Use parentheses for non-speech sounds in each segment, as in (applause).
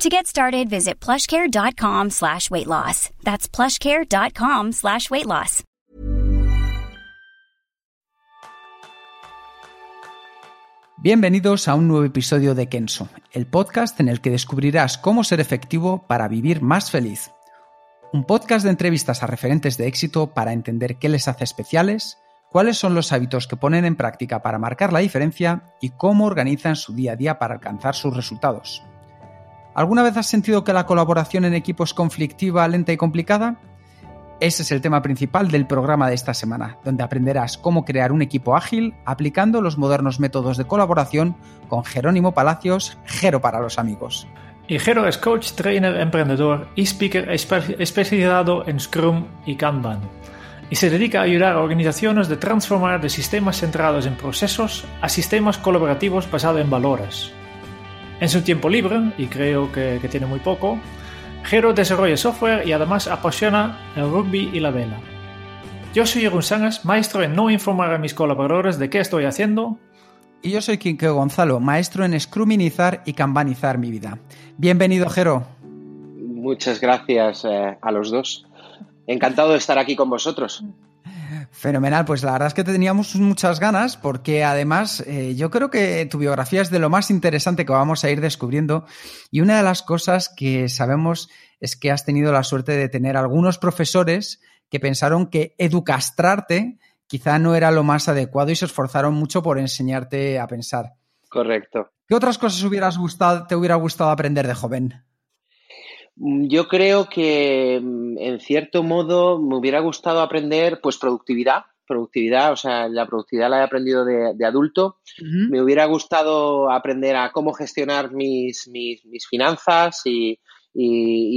To get started, visit plushcare.com slash weight loss. That's plushcare.com slash weight loss. Bienvenidos a un nuevo episodio de Kenso, el podcast en el que descubrirás cómo ser efectivo para vivir más feliz. Un podcast de entrevistas a referentes de éxito para entender qué les hace especiales, cuáles son los hábitos que ponen en práctica para marcar la diferencia y cómo organizan su día a día para alcanzar sus resultados. ¿Alguna vez has sentido que la colaboración en equipo es conflictiva, lenta y complicada? Ese es el tema principal del programa de esta semana, donde aprenderás cómo crear un equipo ágil aplicando los modernos métodos de colaboración con Jerónimo Palacios, Jero para los amigos. Y Jero es coach, trainer, emprendedor y speaker especializado en Scrum y Kanban. Y se dedica a ayudar a organizaciones de transformar de sistemas centrados en procesos a sistemas colaborativos basados en valores. En su tiempo libre, y creo que, que tiene muy poco, Jero desarrolla software y además apasiona el rugby y la vela. Yo soy Jeroen Sangas, maestro en no informar a mis colaboradores de qué estoy haciendo. Y yo soy Quinque Gonzalo, maestro en scruminizar y kanbanizar mi vida. Bienvenido, Jero. Muchas gracias eh, a los dos. Encantado de estar aquí con vosotros. Fenomenal, pues la verdad es que teníamos muchas ganas porque además eh, yo creo que tu biografía es de lo más interesante que vamos a ir descubriendo y una de las cosas que sabemos es que has tenido la suerte de tener algunos profesores que pensaron que educastrarte quizá no era lo más adecuado y se esforzaron mucho por enseñarte a pensar. Correcto. ¿Qué otras cosas hubieras gustado, te hubiera gustado aprender de joven? Mm, yo creo que mm, en cierto modo me hubiera gustado aprender pues productividad, productividad, o sea, la productividad la he aprendido de, adulto. Me hubiera gustado aprender a cómo gestionar mis, mis, finanzas y,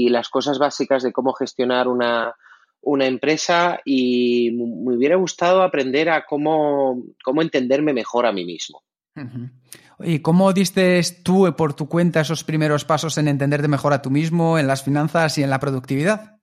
las cosas básicas de cómo gestionar una, empresa y me hubiera gustado aprender a cómo, cómo entenderme mejor a mí mismo. ¿Y cómo diste tú por tu cuenta esos primeros pasos en entenderte mejor a tú mismo, en las finanzas y en la productividad?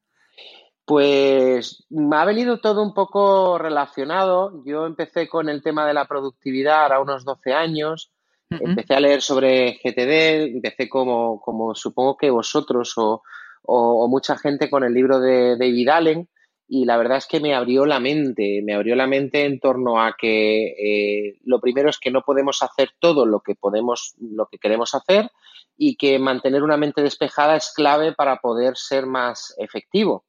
Pues me ha venido todo un poco relacionado. Yo empecé con el tema de la productividad a unos 12 años. Empecé a leer sobre GTD, empecé como, como supongo que vosotros o, o, mucha gente con el libro de David Allen y la verdad es que me abrió la mente, me abrió la mente en torno a que eh, lo primero es que no podemos hacer todo lo que podemos, lo que queremos hacer y que mantener una mente despejada es clave para poder ser más efectivo.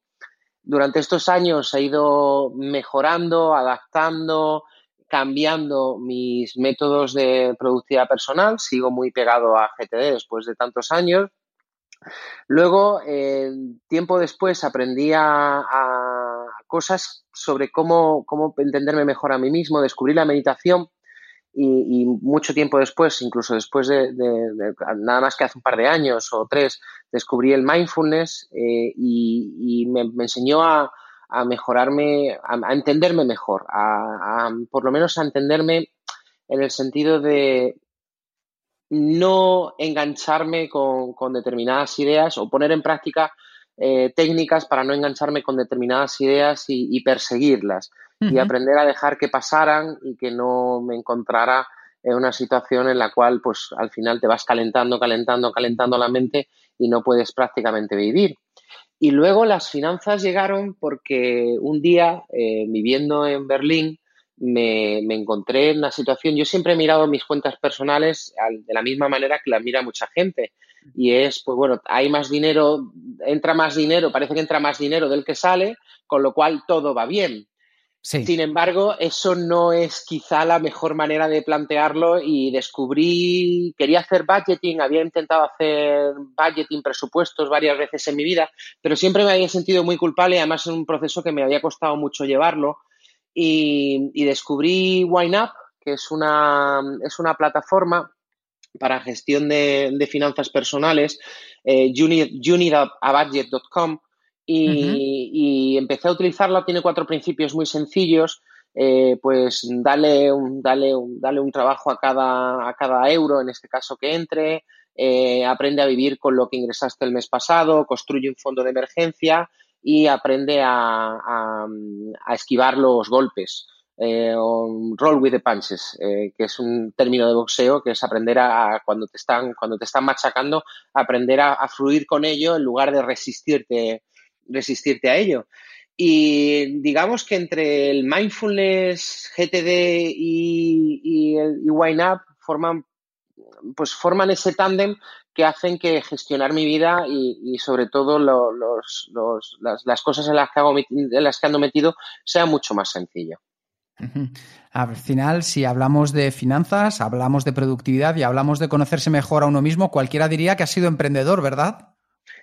Durante estos años he ido mejorando, adaptando, cambiando mis métodos de productividad personal. Sigo muy pegado a GTD después de tantos años. Luego, eh, tiempo después, aprendí a cosas sobre cómo, entenderme mejor a mí mismo, descubrí la meditación y, mucho tiempo después, incluso después de, nada más que hace un par de años o tres, descubrí el mindfulness eh, y, me, enseñó a, mejorarme, a, entenderme mejor, a, por lo menos a entenderme en el sentido de no engancharme con, con determinadas ideas o poner en práctica eh, técnicas para no engancharme con determinadas ideas y, perseguirlas y aprender a dejar que pasaran y que no me encontrara en una situación en la cual pues al final te vas calentando, calentando, calentando la mente y no puedes prácticamente vivir. Y luego las finanzas llegaron porque un día, eh, viviendo en Berlín, me, encontré en una situación, yo siempre he mirado mis cuentas personales de la misma manera que las mira mucha gente. Y es, pues bueno, hay más dinero, entra más dinero, parece que entra más dinero del que sale, con lo cual todo va bien. Sin embargo, eso no es quizá la mejor manera de plantearlo y descubrí, quería hacer budgeting, había intentado hacer budgeting, presupuestos varias veces en mi vida, pero siempre me había sentido muy culpable y además es un proceso que me había costado mucho llevarlo y, y descubrí WineUp, que es una, es una plataforma para gestión de, finanzas personales, eh, y, empecé a utilizarla. Tiene cuatro principios muy sencillos. Eh, pues dale un, dale, un, dale un trabajo a cada, a cada euro, en este caso que entre, eh, aprende a vivir con lo que ingresaste el mes pasado, construye un fondo de emergencia y aprende a, a esquivar los golpes eh, roll with the punches, eh, que es un término de boxeo que es aprender a, cuando te están cuando te están machacando, aprender a, fluir con ello en lugar de resistirte resistirte a ello. Y digamos que entre el mindfulness, GTD y, y el Up forman pues forman ese tándem que hacen que gestionar mi vida y, sobre todo los, las, las, cosas en las, que hago, en las que ando metido sea mucho más sencillo. Al final, si hablamos de finanzas, hablamos de productividad y hablamos de conocerse mejor a uno mismo, cualquiera diría que ha sido emprendedor, ¿verdad?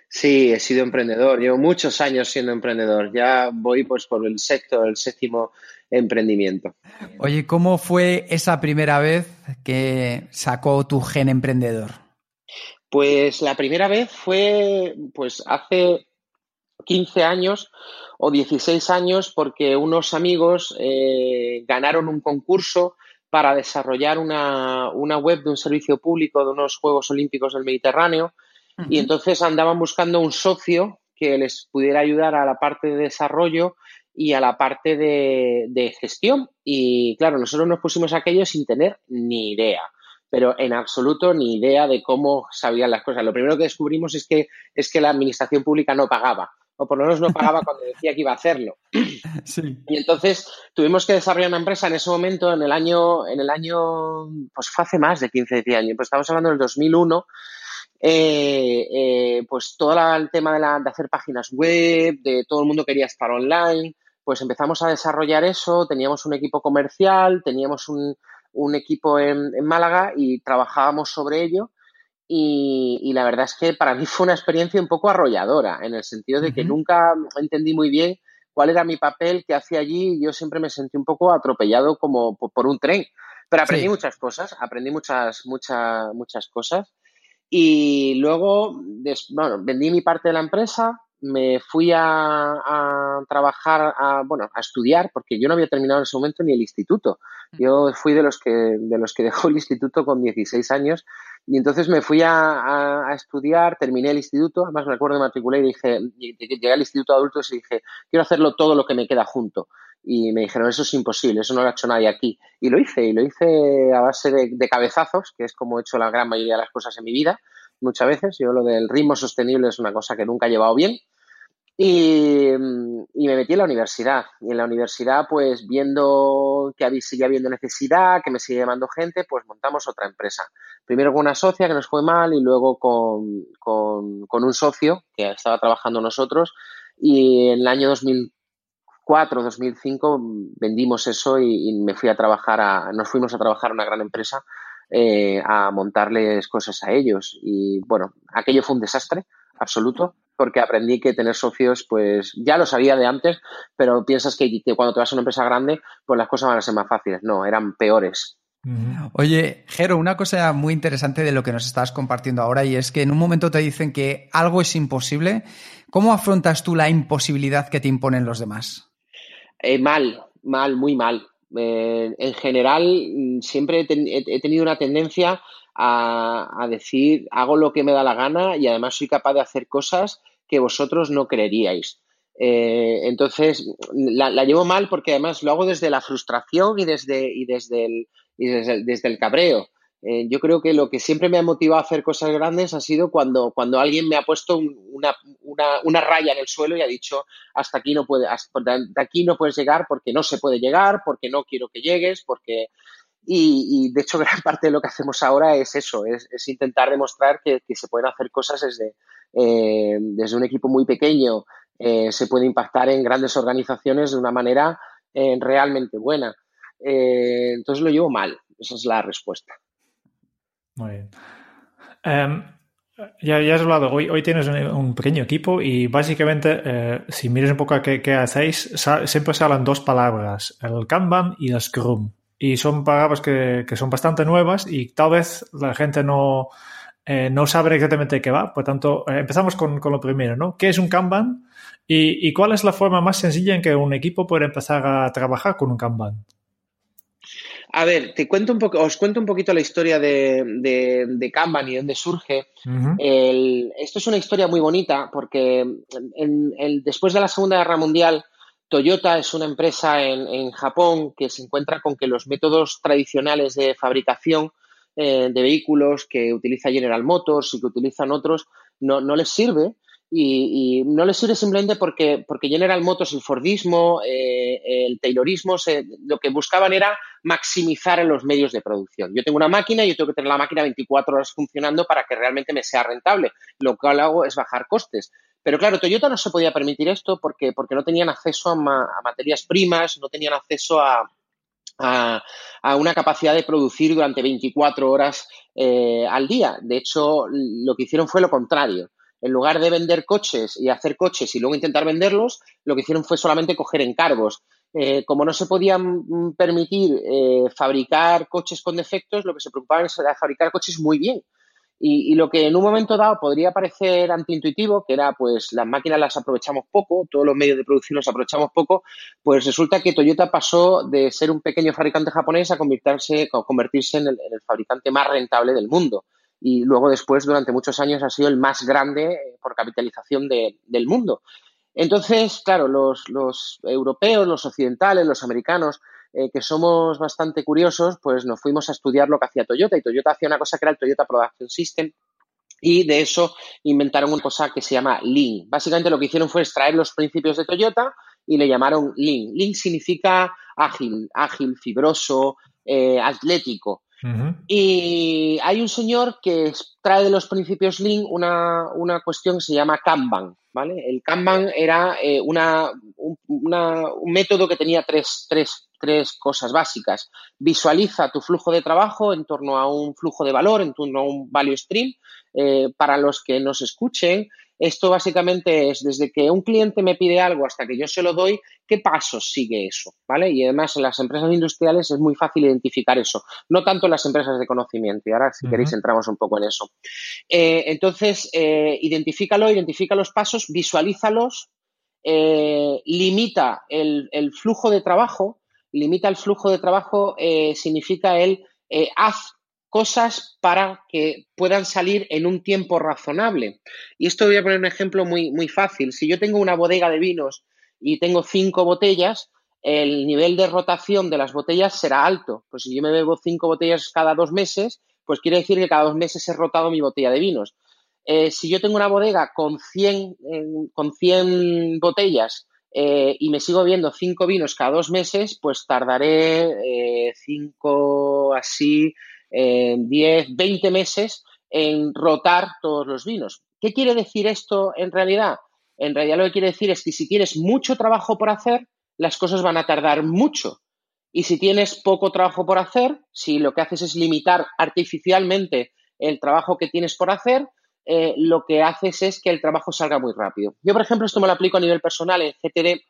Sí, he sido emprendedor. Llevo muchos años siendo emprendedor. Ya voy pues por el sexto, el séptimo emprendimiento. Oye, ¿cómo fue esa primera vez que sacó tu gen emprendedor? Pues la primera vez fue pues hace 15 años o 16 años porque unos amigos eh, ganaron un concurso para desarrollar una, web de un servicio público de unos Juegos Olímpicos del Mediterráneo y entonces andaban buscando un socio que les pudiera ayudar a la parte de desarrollo y a la parte de, de gestión. Y claro, nosotros nos pusimos aquello sin tener ni idea pero en absoluto ni idea de cómo sabían las cosas. Lo primero que descubrimos es que, es que la administración pública no pagaba o por lo menos no pagaba cuando decía que iba a hacerlo. (clears throat) Y entonces tuvimos que desarrollar una empresa en ese momento, en el año, en el año, pues fue hace más de 15 años, pues estamos hablando del 2001, eh, eh, pues todo el tema de, la, de hacer páginas web, de todo el mundo quería estar online, pues empezamos a desarrollar eso, teníamos un equipo comercial, teníamos un, un equipo en, en Málaga y trabajábamos sobre ello y, la verdad es que para mí (laughs) fue una experiencia un poco arrolladora, en el sentido de que nunca entendí muy bien cuál era mi papel, que hacía allí, yo siempre me sentí un poco atropellado como por, un tren. Pero aprendí muchas cosas, aprendí muchas, muchas, muchas cosas. Y luego, bueno, vendí mi parte de la empresa, me fui a, trabajar, a, bueno, a estudiar, porque yo no había terminado en ese momento ni el instituto. Yo fui de los que, de los que (laughs) dejó el instituto con 16 años y entonces me fui a, estudiar, terminé el instituto, además me acuerdo, me matriculé y dije, llegué al instituto de adultos y dije, quiero hacerlo todo lo que me queda junto. Y me dijeron, eso es imposible, eso no lo ha hecho nadie aquí. Y lo hice, y lo hice a base de cabezazos, que es como he hecho la gran mayoría de las cosas en mi vida muchas veces. Yo lo del ritmo sostenible es una cosa que nunca he llevado bien. Y, me metí en la universidad. Y en la universidad, pues viendo que sigue habiendo necesidad, que me sigue llamando gente, pues montamos otra empresa. Primero con una socia que nos fue mal y luego con, con, un socio que estaba trabajando nosotros. Y en el año 2004, 2005 vendimos eso y, me fui a trabajar, a, nos fuimos a trabajar a una gran empresa eh, a montarles cosas a ellos. Y bueno, aquello fue un desastre absoluto porque aprendí que tener socios, pues ya lo sabía de antes, pero piensas que, cuando te vas a una empresa grande, pues las cosas van a ser más fáciles. No, eran peores. Oye, Jero, una cosa muy interesante de lo que nos estás compartiendo ahora y es que en un momento te dicen que algo es imposible. ¿Cómo afrontas tú la imposibilidad que te imponen los demás? Eh, mal, mal, muy mal. Eh, en general, mm, siempre he, tenido una tendencia a, decir, hago lo que me da la gana y además soy capaz de hacer cosas que vosotros no creeríais. Eh, entonces, la, llevo mal porque además lo hago desde la frustración y desde, y desde, el, y desde el cabreo. Eh, yo creo que lo que siempre me ha motivado a hacer cosas grandes ha sido cuando, cuando alguien me ha puesto una, una, una, raya en el suelo y ha dicho hasta aquí no puede, hasta aquí no puedes llegar porque no se puede llegar, porque no quiero que llegues, porque y, de hecho (laughs) gran parte de lo que hacemos ahora es eso, es, intentar demostrar que, que, se pueden hacer cosas desde, eh, desde un equipo muy pequeño, eh, se puede impactar en grandes organizaciones de una manera realmente buena. entonces lo llevo mal, esa es la respuesta. Muy bien. Em, ya, ya, has hablado, hoy, hoy tienes un, pequeño equipo y básicamente, eh, si miras un poco a qué, hacéis, siempre se hablan dos palabras, el Kanban y el Scrum. Y son palabras que, son bastante nuevas y tal vez la gente no, eh, no saben exactamente qué va. Por tanto, eh, empezamos con, lo primero, ¿no? ¿Qué es un Kanban? Y, cuál es la forma más sencilla en que un equipo puede empezar a trabajar con un Kanban? A ver, te cuento un poco, os cuento un poquito la historia de, de, Kanban y dónde surge. esto es una historia muy bonita porque después de la Segunda Guerra Mundial, Toyota es una empresa en, Japón que se encuentra con que los métodos tradicionales de fabricación eh, de vehículos que utiliza General Motors y que utilizan otros no, no les sirve y, no les sirve simplemente porque, porque General Motors, el Fordismo, eh, el Taylorismo, lo que buscaban era maximizar los medios de producción. Yo tengo una máquina y yo tengo que tener la máquina 24 horas funcionando para que realmente me sea rentable. Lo que hago es bajar costes. Pero claro, Toyota no se podía permitir esto porque, porque no tenían acceso a, materias primas, no tenían acceso a, a, una capacidad de producir durante 24 horas eh, al día. De hecho, lo que hicieron fue lo contrario en lugar de vender coches y hacer coches y luego intentar venderlos, lo que hicieron fue solamente coger encargos. Eh, como no se podían mm, permitir eh, fabricar coches con defectos, lo que se preocupaban era fabricar coches muy bien. Y, lo que en un momento dado podría parecer antiintuitivo, que era pues las máquinas las aprovechamos poco, todos los medios de producción los aprovechamos poco, pues resulta que Toyota pasó de ser un pequeño fabricante japonés a convertirse, a convertirse en el fabricante más rentable del mundo y luego después durante muchos años ha sido el más grande eh, por capitalización del mundo. Entonces, claro, los, europeos, los occidentales, los americanos, eh, que somos bastante curiosos, pues nos fuimos a estudiar lo que hacía Toyota y Toyota hacía una cosa que era el Toyota Production System, y de eso inventaron una cosa que se llama Lean. Básicamente lo que hicieron fue extraer los principios de Toyota y le llamaron Lean. Lean significa ágil, ágil, fibroso, eh, atlético. Y hay un señor que trae de los principios Lean una, una, cuestión que se llama Kanban. ¿vale? El Kanban era eh, una, un, método que tenía tres, tres, tres, cosas básicas. Visualiza tu flujo de trabajo en torno a un flujo de valor, en torno a un value stream. Eh, para los que nos escuchen, esto básicamente es desde que un cliente me pide algo hasta que yo se lo doy, ¿qué pasos sigue eso? ¿Vale? Y además en las empresas industriales es muy fácil identificar eso, no tanto en las empresas de conocimiento. Y ahora, si queréis, entramos un poco en eso. Eh, entonces, eh, identifícalo, identifica los pasos, visualízalos, eh, limita el, el, flujo de trabajo. Limita el flujo de trabajo significa el haz cosas para que puedan salir en un tiempo razonable. Y esto voy a poner un ejemplo muy, muy fácil. Si yo tengo una bodega de vinos y tengo cinco botellas, el nivel de rotación de las botellas será alto. Pues si yo me bebo cinco botellas cada dos meses, pues quiere decir que cada dos meses he rotado mi botella de vinos. Eh, si yo tengo una bodega con 100, con 100 botellas eh, y me sigo viendo cinco vinos cada dos meses, pues tardaré eh, cinco así, 10, 20 meses en rotar todos los vinos. ¿Qué quiere decir esto en realidad? En realidad lo que quiere decir es que si tienes mucho trabajo por hacer, las cosas van a tardar mucho. Y si tienes poco trabajo por hacer, si lo que haces es limitar artificialmente el trabajo que tienes por hacer, eh, lo que haces es que el trabajo salga muy rápido. Yo, por ejemplo, esto me lo aplico a nivel personal en GTD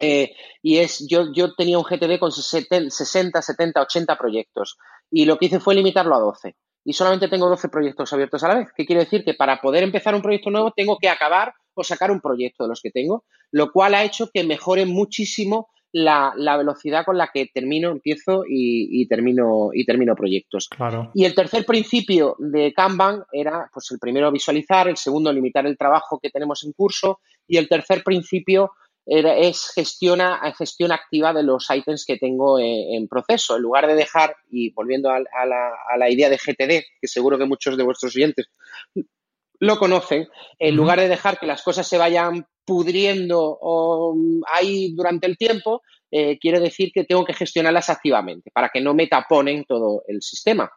eh, y es, yo, yo tenía un GTD con 60, 70, 80 proyectos y lo que hice fue limitarlo a 12. Y solamente tengo 12 proyectos abiertos a la vez. ¿Qué quiere decir? Que para poder empezar un proyecto nuevo tengo que acabar o sacar un proyecto de los que tengo, lo cual ha hecho que mejore muchísimo la, velocidad con la que termino, empiezo y, termino, y termino proyectos. Claro. Y el tercer principio de Kanban era, pues el primero visualizar, el segundo limitar el trabajo que tenemos en curso y el tercer principio es gestiona, gestión activa de los ítems que tengo en, proceso. En lugar de dejar, y volviendo a, la, idea de GTD, que seguro que muchos de vuestros oyentes lo conocen, en lugar de dejar que las cosas se vayan pudriendo ahí durante el tiempo, eh, quiere decir que tengo que gestionarlas activamente para que no me taponen todo el sistema.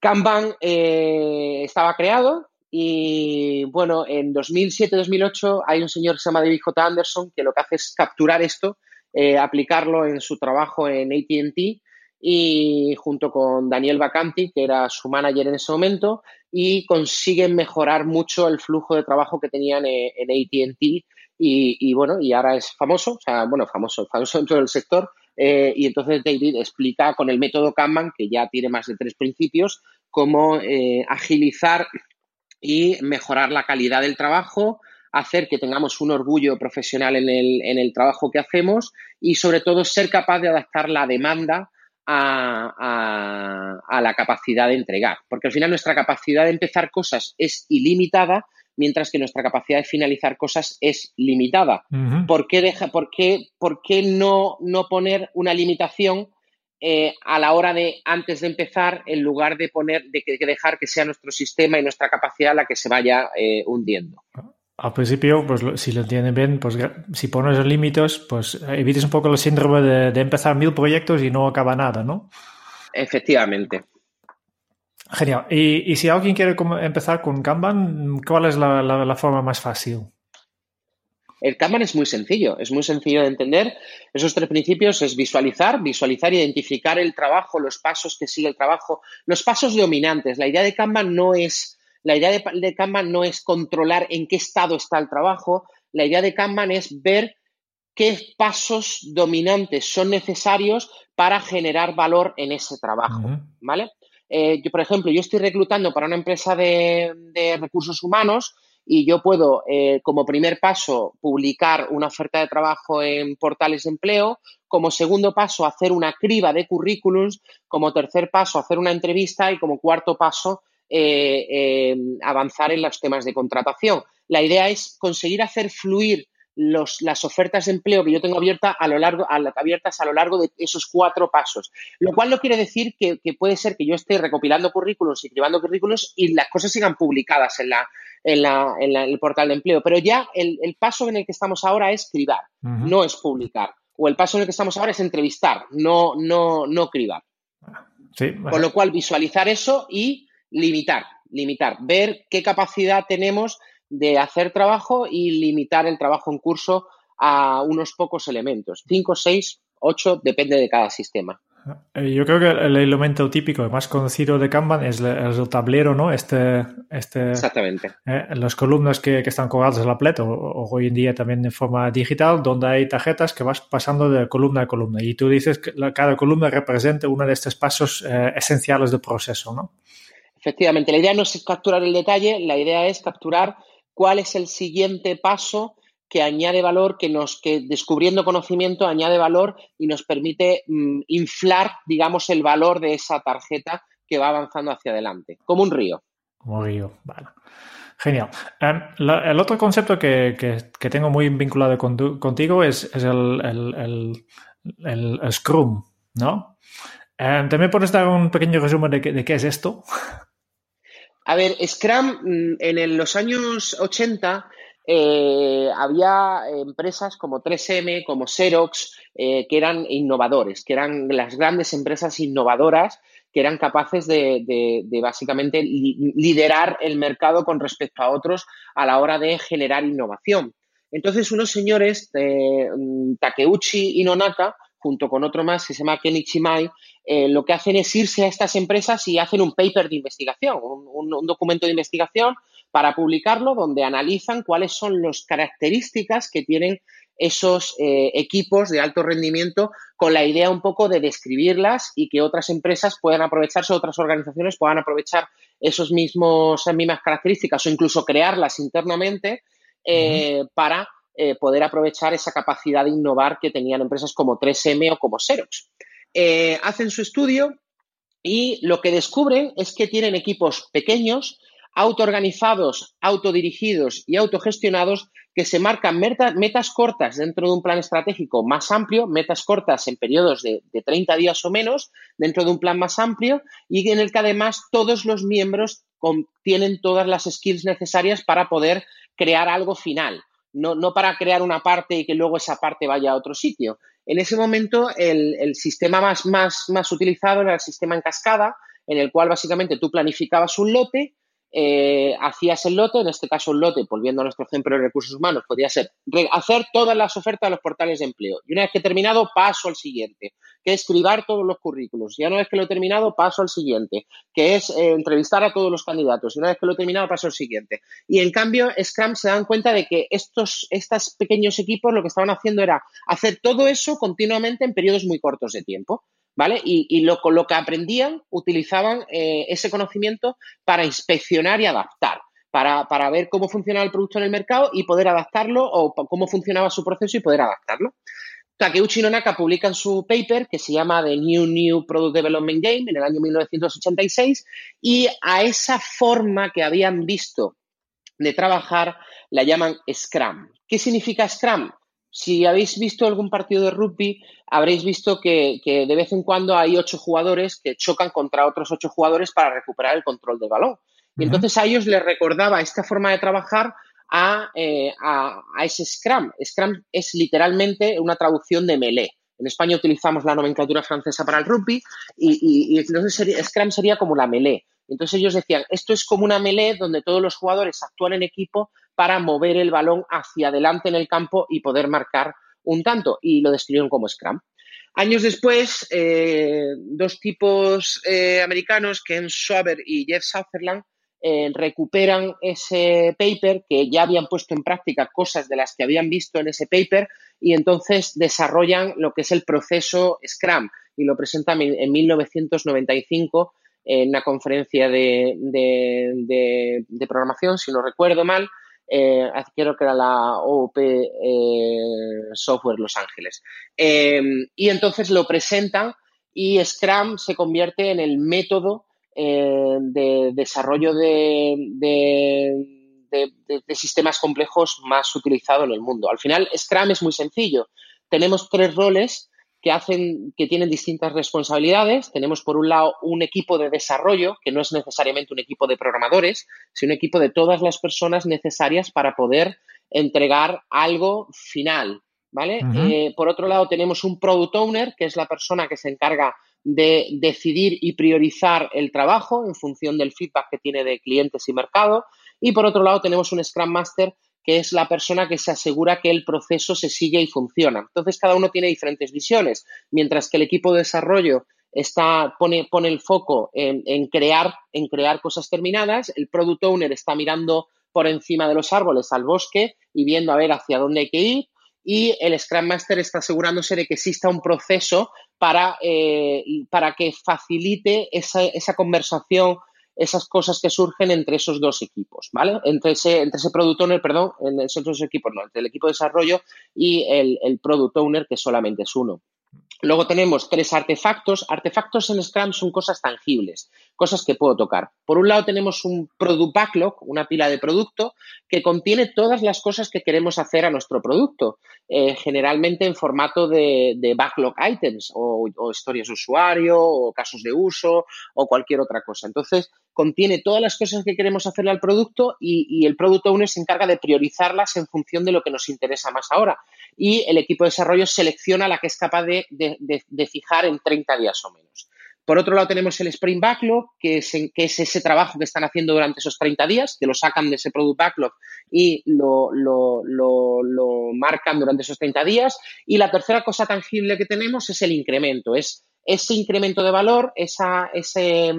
Kanban eh, estaba creado, y bueno, en 2007-2008 hay un señor que se llama David J. Anderson que lo que hace es capturar esto, eh, aplicarlo en su trabajo en ATT y junto con Daniel Bacanti, que era su manager en ese momento, y consiguen mejorar mucho el flujo de trabajo que tenían en, ATT y, bueno, y ahora es famoso, o sea, bueno, famoso, famoso dentro del sector, eh, y entonces David explica con el método Kanban, que ya tiene más de tres principios, cómo eh, agilizar y mejorar la calidad del trabajo, hacer que tengamos un orgullo profesional en el, en el trabajo que hacemos y sobre todo ser capaz de adaptar la demanda a, a, la capacidad de entregar. Porque al final nuestra capacidad de empezar cosas es ilimitada, mientras que nuestra capacidad de finalizar cosas es limitada. ¿Por qué, deja, por qué, por qué no, no, poner una limitación eh, a la hora de, antes de empezar, en lugar de poner, de, que, dejar que sea nuestro sistema y nuestra capacidad la que se vaya eh, hundiendo? Al principio, pues si lo entienden bien, pues si pones los límites, pues evites un poco el síndrome de, empezar mil proyectos y no acaba nada, ¿no? Efectivamente. Genial. Y, si alguien quiere empezar con Kanban, ¿cuál es la, forma más fácil? El Kanban es muy sencillo, es muy sencillo de entender. Esos tres principios es visualizar, visualizar, identificar el trabajo, los pasos que sigue el trabajo, los pasos dominantes. La idea de Kanban no es la idea de, Kanban no es controlar en qué estado está el trabajo, la idea de Kanban es ver qué pasos dominantes son necesarios para generar valor en ese trabajo, ¿vale? Eh, yo, por ejemplo, yo estoy reclutando para una empresa de, recursos humanos y yo puedo, eh, como primer paso, publicar una oferta de trabajo en portales de empleo, como segundo paso, hacer una criba de currículums, como tercer paso, hacer una entrevista y como cuarto paso, eh, eh, avanzar en los temas de contratación. La idea es conseguir hacer fluir las ofertas de empleo que yo tengo abierta a lo largo, abiertas a lo largo de esos cuatro pasos. Lo cual no quiere decir que, puede ser que yo esté recopilando currículos y llevando currículos y las cosas sigan publicadas en, la, en, el portal de empleo. Pero ya el, paso en el que estamos ahora es cribar, no es publicar. O el paso en el que estamos ahora es entrevistar, no, no, no cribar. Con lo cual, visualizar eso y limitar, limitar, ver qué capacidad tenemos de hacer trabajo y limitar el trabajo en curso a unos pocos elementos, cinco, seis, ocho, depende de cada sistema. Eh, yo creo que el elemento típico más conocido de Kanban es el, tablero, ¿no? Este, este, Exactamente. Eh, las columnas que, están colgadas en la pleta, o, hoy en día también de forma digital, donde hay tarjetas que vas pasando de columna a columna. Y tú dices que cada columna representa uno de estos pasos eh, esenciales del proceso, ¿no? Efectivamente, la idea no es capturar el detalle, la idea es capturar cuál es el siguiente paso que añade valor, que nos, que descubriendo conocimiento añade valor y nos permite mm, inflar, digamos, el valor de esa tarjeta que va avanzando hacia adelante, como un río. Como un río, vale. Genial. Em, el otro concepto que, tengo muy vinculado contigo es, el, Scrum, ¿no? Um, ¿También puedes dar un pequeño resumen de, de qué es esto? (laughs) A ver, Scrum mm, en los años 80 eh, había empresas como 3M, como Xerox, eh, que eran innovadores, que eran las grandes empresas innovadoras que eran capaces de, básicamente liderar el mercado con respecto a otros a la hora de generar innovación. Entonces, unos señores, eh, Takeuchi y Nonaka, junto con otro más que se llama Kenichi Mai, eh, lo que hacen es irse a estas empresas y hacen un paper de investigación, un, documento de investigación para publicarlo donde analizan cuáles son las características que tienen esos eh, equipos de alto rendimiento con la idea un poco de describirlas y que otras empresas puedan aprovecharse, otras organizaciones puedan aprovechar esos mismos, esas mismas características o incluso crearlas internamente eh, para eh, poder aprovechar esa capacidad de innovar que tenían empresas como 3M o como Xerox. Eh, hacen su estudio y lo que descubren es que tienen equipos pequeños, autoorganizados, autodirigidos y autogestionados que se marcan metas cortas dentro de un plan estratégico más amplio, metas cortas en periodos de, de 30 días o menos, dentro de un plan más amplio y en el que además todos los miembros tienen todas las skills necesarias para poder crear algo final no, para crear una parte y que luego esa parte vaya a otro sitio. En ese momento, el, sistema más, más, más utilizado era el sistema en cascada, en el cual básicamente tú planificabas un lote eh, hacías el lote, en este caso un lote, volviendo a nuestro ejemplo de recursos humanos, podría ser hacer todas las ofertas de los portales de empleo. Y una vez que he terminado, paso al siguiente, que es escribir todos los currículos. Y una vez que lo he terminado, paso al siguiente, que es eh, entrevistar a todos los candidatos. Y una vez que lo he terminado, paso al siguiente. Y en cambio, Scrum se dan cuenta de que estos, estos pequeños equipos lo que estaban haciendo era hacer todo eso continuamente en periodos muy cortos de tiempo. ¿Vale? Y, lo, lo, que aprendían, utilizaban eh, ese conocimiento para inspeccionar y adaptar, para, ver cómo funcionaba el producto en el mercado y poder adaptarlo o cómo funcionaba su proceso y poder adaptarlo. Takeuchi Nonaka publica en su paper que se llama The New New Product Development Game en el año 1986 y a esa forma que habían visto de trabajar la llaman Scrum. ¿Qué significa Scrum? Si habéis visto algún partido de rugby, habréis visto que, de vez en cuando hay ocho jugadores que chocan contra otros ocho jugadores para recuperar el control del balón. Y entonces a ellos les recordaba esta forma de trabajar eh, a, ese Scrum. Scrum es literalmente una traducción de melee. En España utilizamos la nomenclatura francesa para el rugby y, entonces Scrum sería como la melee. Entonces ellos decían, esto es como una melee donde todos los jugadores actúan en equipo para mover el balón hacia adelante en el campo y poder marcar un tanto. Y lo describieron como Scrum. Años después, eh, dos tipos eh, americanos, Ken Schwaber y Jeff Sutherland, eh, recuperan ese paper que ya habían puesto en práctica cosas de las que habían visto en ese paper y entonces desarrollan lo que es el proceso Scrum y lo presentan en 1995 en una conferencia de, de programación, si no recuerdo mal, eh, creo que era la OOP eh, Software Los Ángeles. Em, y entonces lo presentan y Scrum se convierte en el método eh, de desarrollo de, de, sistemas complejos más utilizado en el mundo. Al final, Scrum es muy sencillo. Tenemos tres roles que hacen, que tienen distintas responsabilidades. Tenemos por un lado un equipo de desarrollo, que no es necesariamente un equipo de programadores, sino un equipo de todas las personas necesarias para poder entregar algo final. ¿Vale? Eh, por otro lado, tenemos un product owner, que es la persona que se encarga de decidir y priorizar el trabajo en función del feedback que tiene de clientes y mercado. Y por otro lado, tenemos un Scrum Master, que es la persona que se asegura que el proceso se sigue y funciona. Entonces, cada uno tiene diferentes visiones, mientras que el equipo de desarrollo está, pone, pone el foco en, crear, en crear cosas terminadas, el product owner está mirando por encima de los árboles al bosque y viendo a ver hacia dónde hay que ir, y el Scrum Master está asegurándose de que exista un proceso para, eh, para que facilite esa, esa conversación esas cosas que surgen entre esos dos equipos, ¿vale? Entre ese, entre ese product owner, perdón, en esos equipos, no, entre el equipo de desarrollo y el, el product owner, que solamente es uno. Luego tenemos tres artefactos. Artefactos en Scrum son cosas tangibles, cosas que puedo tocar. Por un lado tenemos un product backlog, una pila de producto que contiene todas las cosas que queremos hacer a nuestro producto, eh, generalmente en formato de, backlog items o, historias de usuario o casos de uso o cualquier otra cosa. Entonces, contiene todas las cosas que queremos hacerle al producto y, y el product owner se encarga de priorizarlas en función de lo que nos interesa más ahora y el equipo de desarrollo selecciona la que es capaz de, fijar en 30 días o menos. Por otro lado, tenemos el Sprint Backlog, que es, que es, ese trabajo que están haciendo durante esos 30 días, que lo sacan de ese Product Backlog y lo, marcan durante esos 30 días. Y la tercera cosa tangible que tenemos es el incremento, es ese incremento de valor, esa, ese,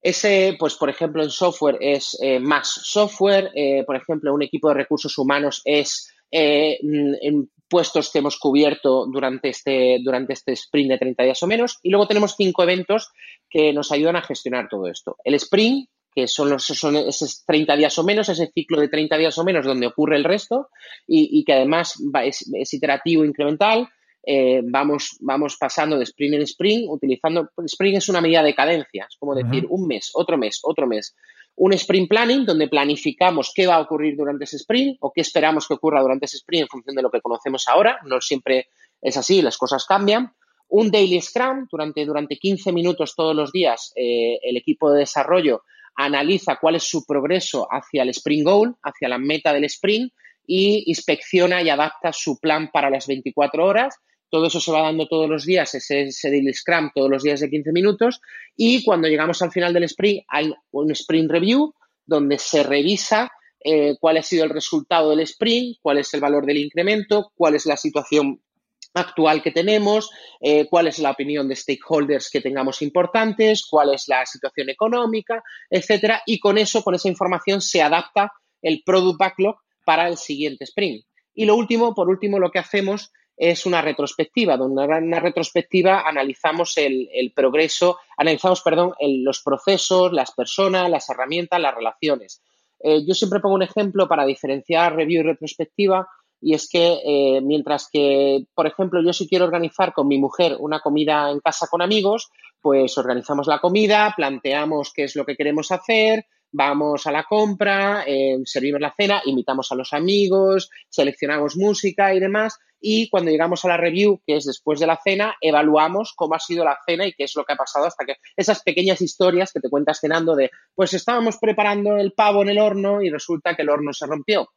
ese, pues, por ejemplo, en software es eh, más software, eh, por ejemplo, un equipo de recursos humanos es eh, mm, en puestos que hemos cubierto durante este, durante este sprint de 30 días o menos. Y luego tenemos cinco eventos que nos ayudan a gestionar todo esto. El sprint, que son, los, son esos 30 días o menos, ese ciclo de 30 días o menos donde ocurre el resto y, que además es, iterativo incremental. Eh, vamos, vamos pasando de sprint en sprint, utilizando. Sprint es una medida de cadencia, es como decir un mes, otro mes, otro mes un sprint planning donde planificamos qué va a ocurrir durante ese sprint o qué esperamos que ocurra durante ese sprint en función de lo que conocemos ahora. No siempre es así, las cosas cambian. Un daily scrum, durante, durante 15 minutos todos los días, eh, el equipo de desarrollo analiza cuál es su progreso hacia el sprint goal, hacia la meta del sprint y inspecciona y adapta su plan para las 24 horas todo eso se va dando todos los días, ese, daily scrum todos los días de 15 minutos y cuando llegamos al final del sprint hay un sprint review donde se revisa eh, cuál ha sido el resultado del sprint, cuál es el valor del incremento, cuál es la situación actual que tenemos, eh, cuál es la opinión de stakeholders que tengamos importantes, cuál es la situación económica, etcétera, y con eso, con esa información, se adapta el product backlog para el siguiente sprint. Y lo último, por último, lo que hacemos es una retrospectiva, donde en una retrospectiva analizamos el, progreso, analizamos, perdón, los procesos, las personas, las herramientas, las relaciones. Eh, yo siempre pongo un ejemplo para diferenciar review y retrospectiva y es que eh, mientras que, por ejemplo, yo si quiero organizar con mi mujer una comida en casa con amigos, pues organizamos la comida, planteamos qué es lo que queremos hacer, vamos a la compra, eh, servimos la cena, invitamos a los amigos, seleccionamos música y demás. Y cuando llegamos a la review, que es después de la cena, evaluamos cómo ha sido la cena y qué es lo que ha pasado hasta que esas pequeñas historias que te cuentas cenando de, pues estábamos preparando el pavo en el horno y resulta que el horno se rompió.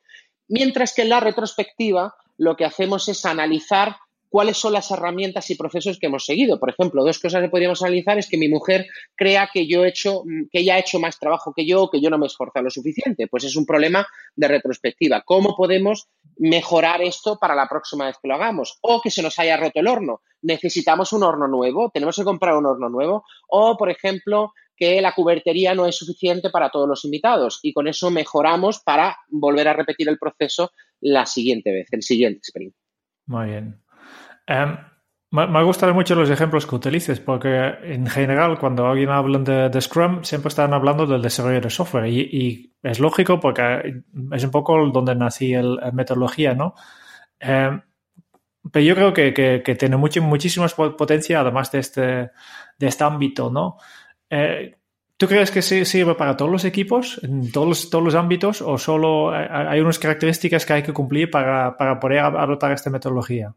Mientras que en la retrospectiva lo que hacemos es analizar cuáles son las herramientas y procesos que hemos seguido. Por ejemplo, dos cosas que podríamos analizar es que mi mujer crea que yo he hecho, que ella ha hecho más trabajo que yo o que yo no me he esforzado lo suficiente. Pues es un problema de retrospectiva. ¿Cómo podemos mejorar esto para la próxima vez que lo hagamos? O que se nos haya roto el horno. Necesitamos un horno nuevo, tenemos que comprar un horno nuevo. O, por ejemplo, que la cubertería no es suficiente para todos los invitados y con eso mejoramos para volver a repetir el proceso la siguiente vez, el siguiente sprint. Muy bien. Em, me, me, gustan mucho los ejemplos que utilices, porque en general cuando alguien habla de, Scrum siempre están hablando del desarrollo de software y, es lógico porque es un poco donde nací la metodología, ¿no? Em, pero yo creo que, tiene mucho, muchísima potencia además de este, este ámbito, ¿no? Eh, ¿Tú crees que sirve para todos los equipos, en todos los, todos los ámbitos, o solo hay unas características que hay que cumplir para, para poder adoptar esta metodología?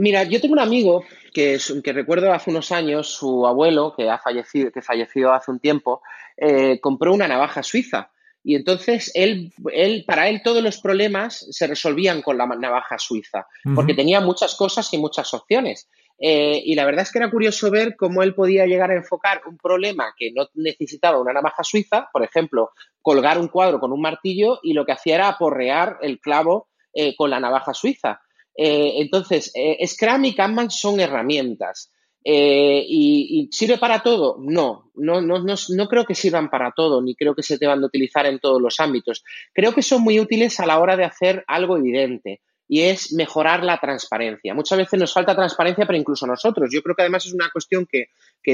Mira, yo tengo un amigo que, que recuerdo hace unos años, su abuelo, que ha fallecido, que falleció hace un tiempo, eh, compró una navaja suiza. Y entonces él, él, para él todos los problemas se resolvían con la navaja suiza, porque tenía muchas cosas y muchas opciones. Eh, y la verdad es que era curioso ver cómo él podía llegar a enfocar un problema que no necesitaba una navaja suiza, por ejemplo, colgar un cuadro con un martillo y lo que hacía era aporrear el clavo eh, con la navaja suiza. Eh, entonces, Scrum y Kanban son herramientas. y, sirve para todo? No, no, no, no, no creo que sirvan para todo, ni creo que se deban de utilizar en todos los ámbitos. Creo que son muy útiles a la hora de hacer algo evidente y es mejorar la transparencia. Muchas veces nos falta transparencia, pero incluso nosotros. Yo creo que además es una cuestión que,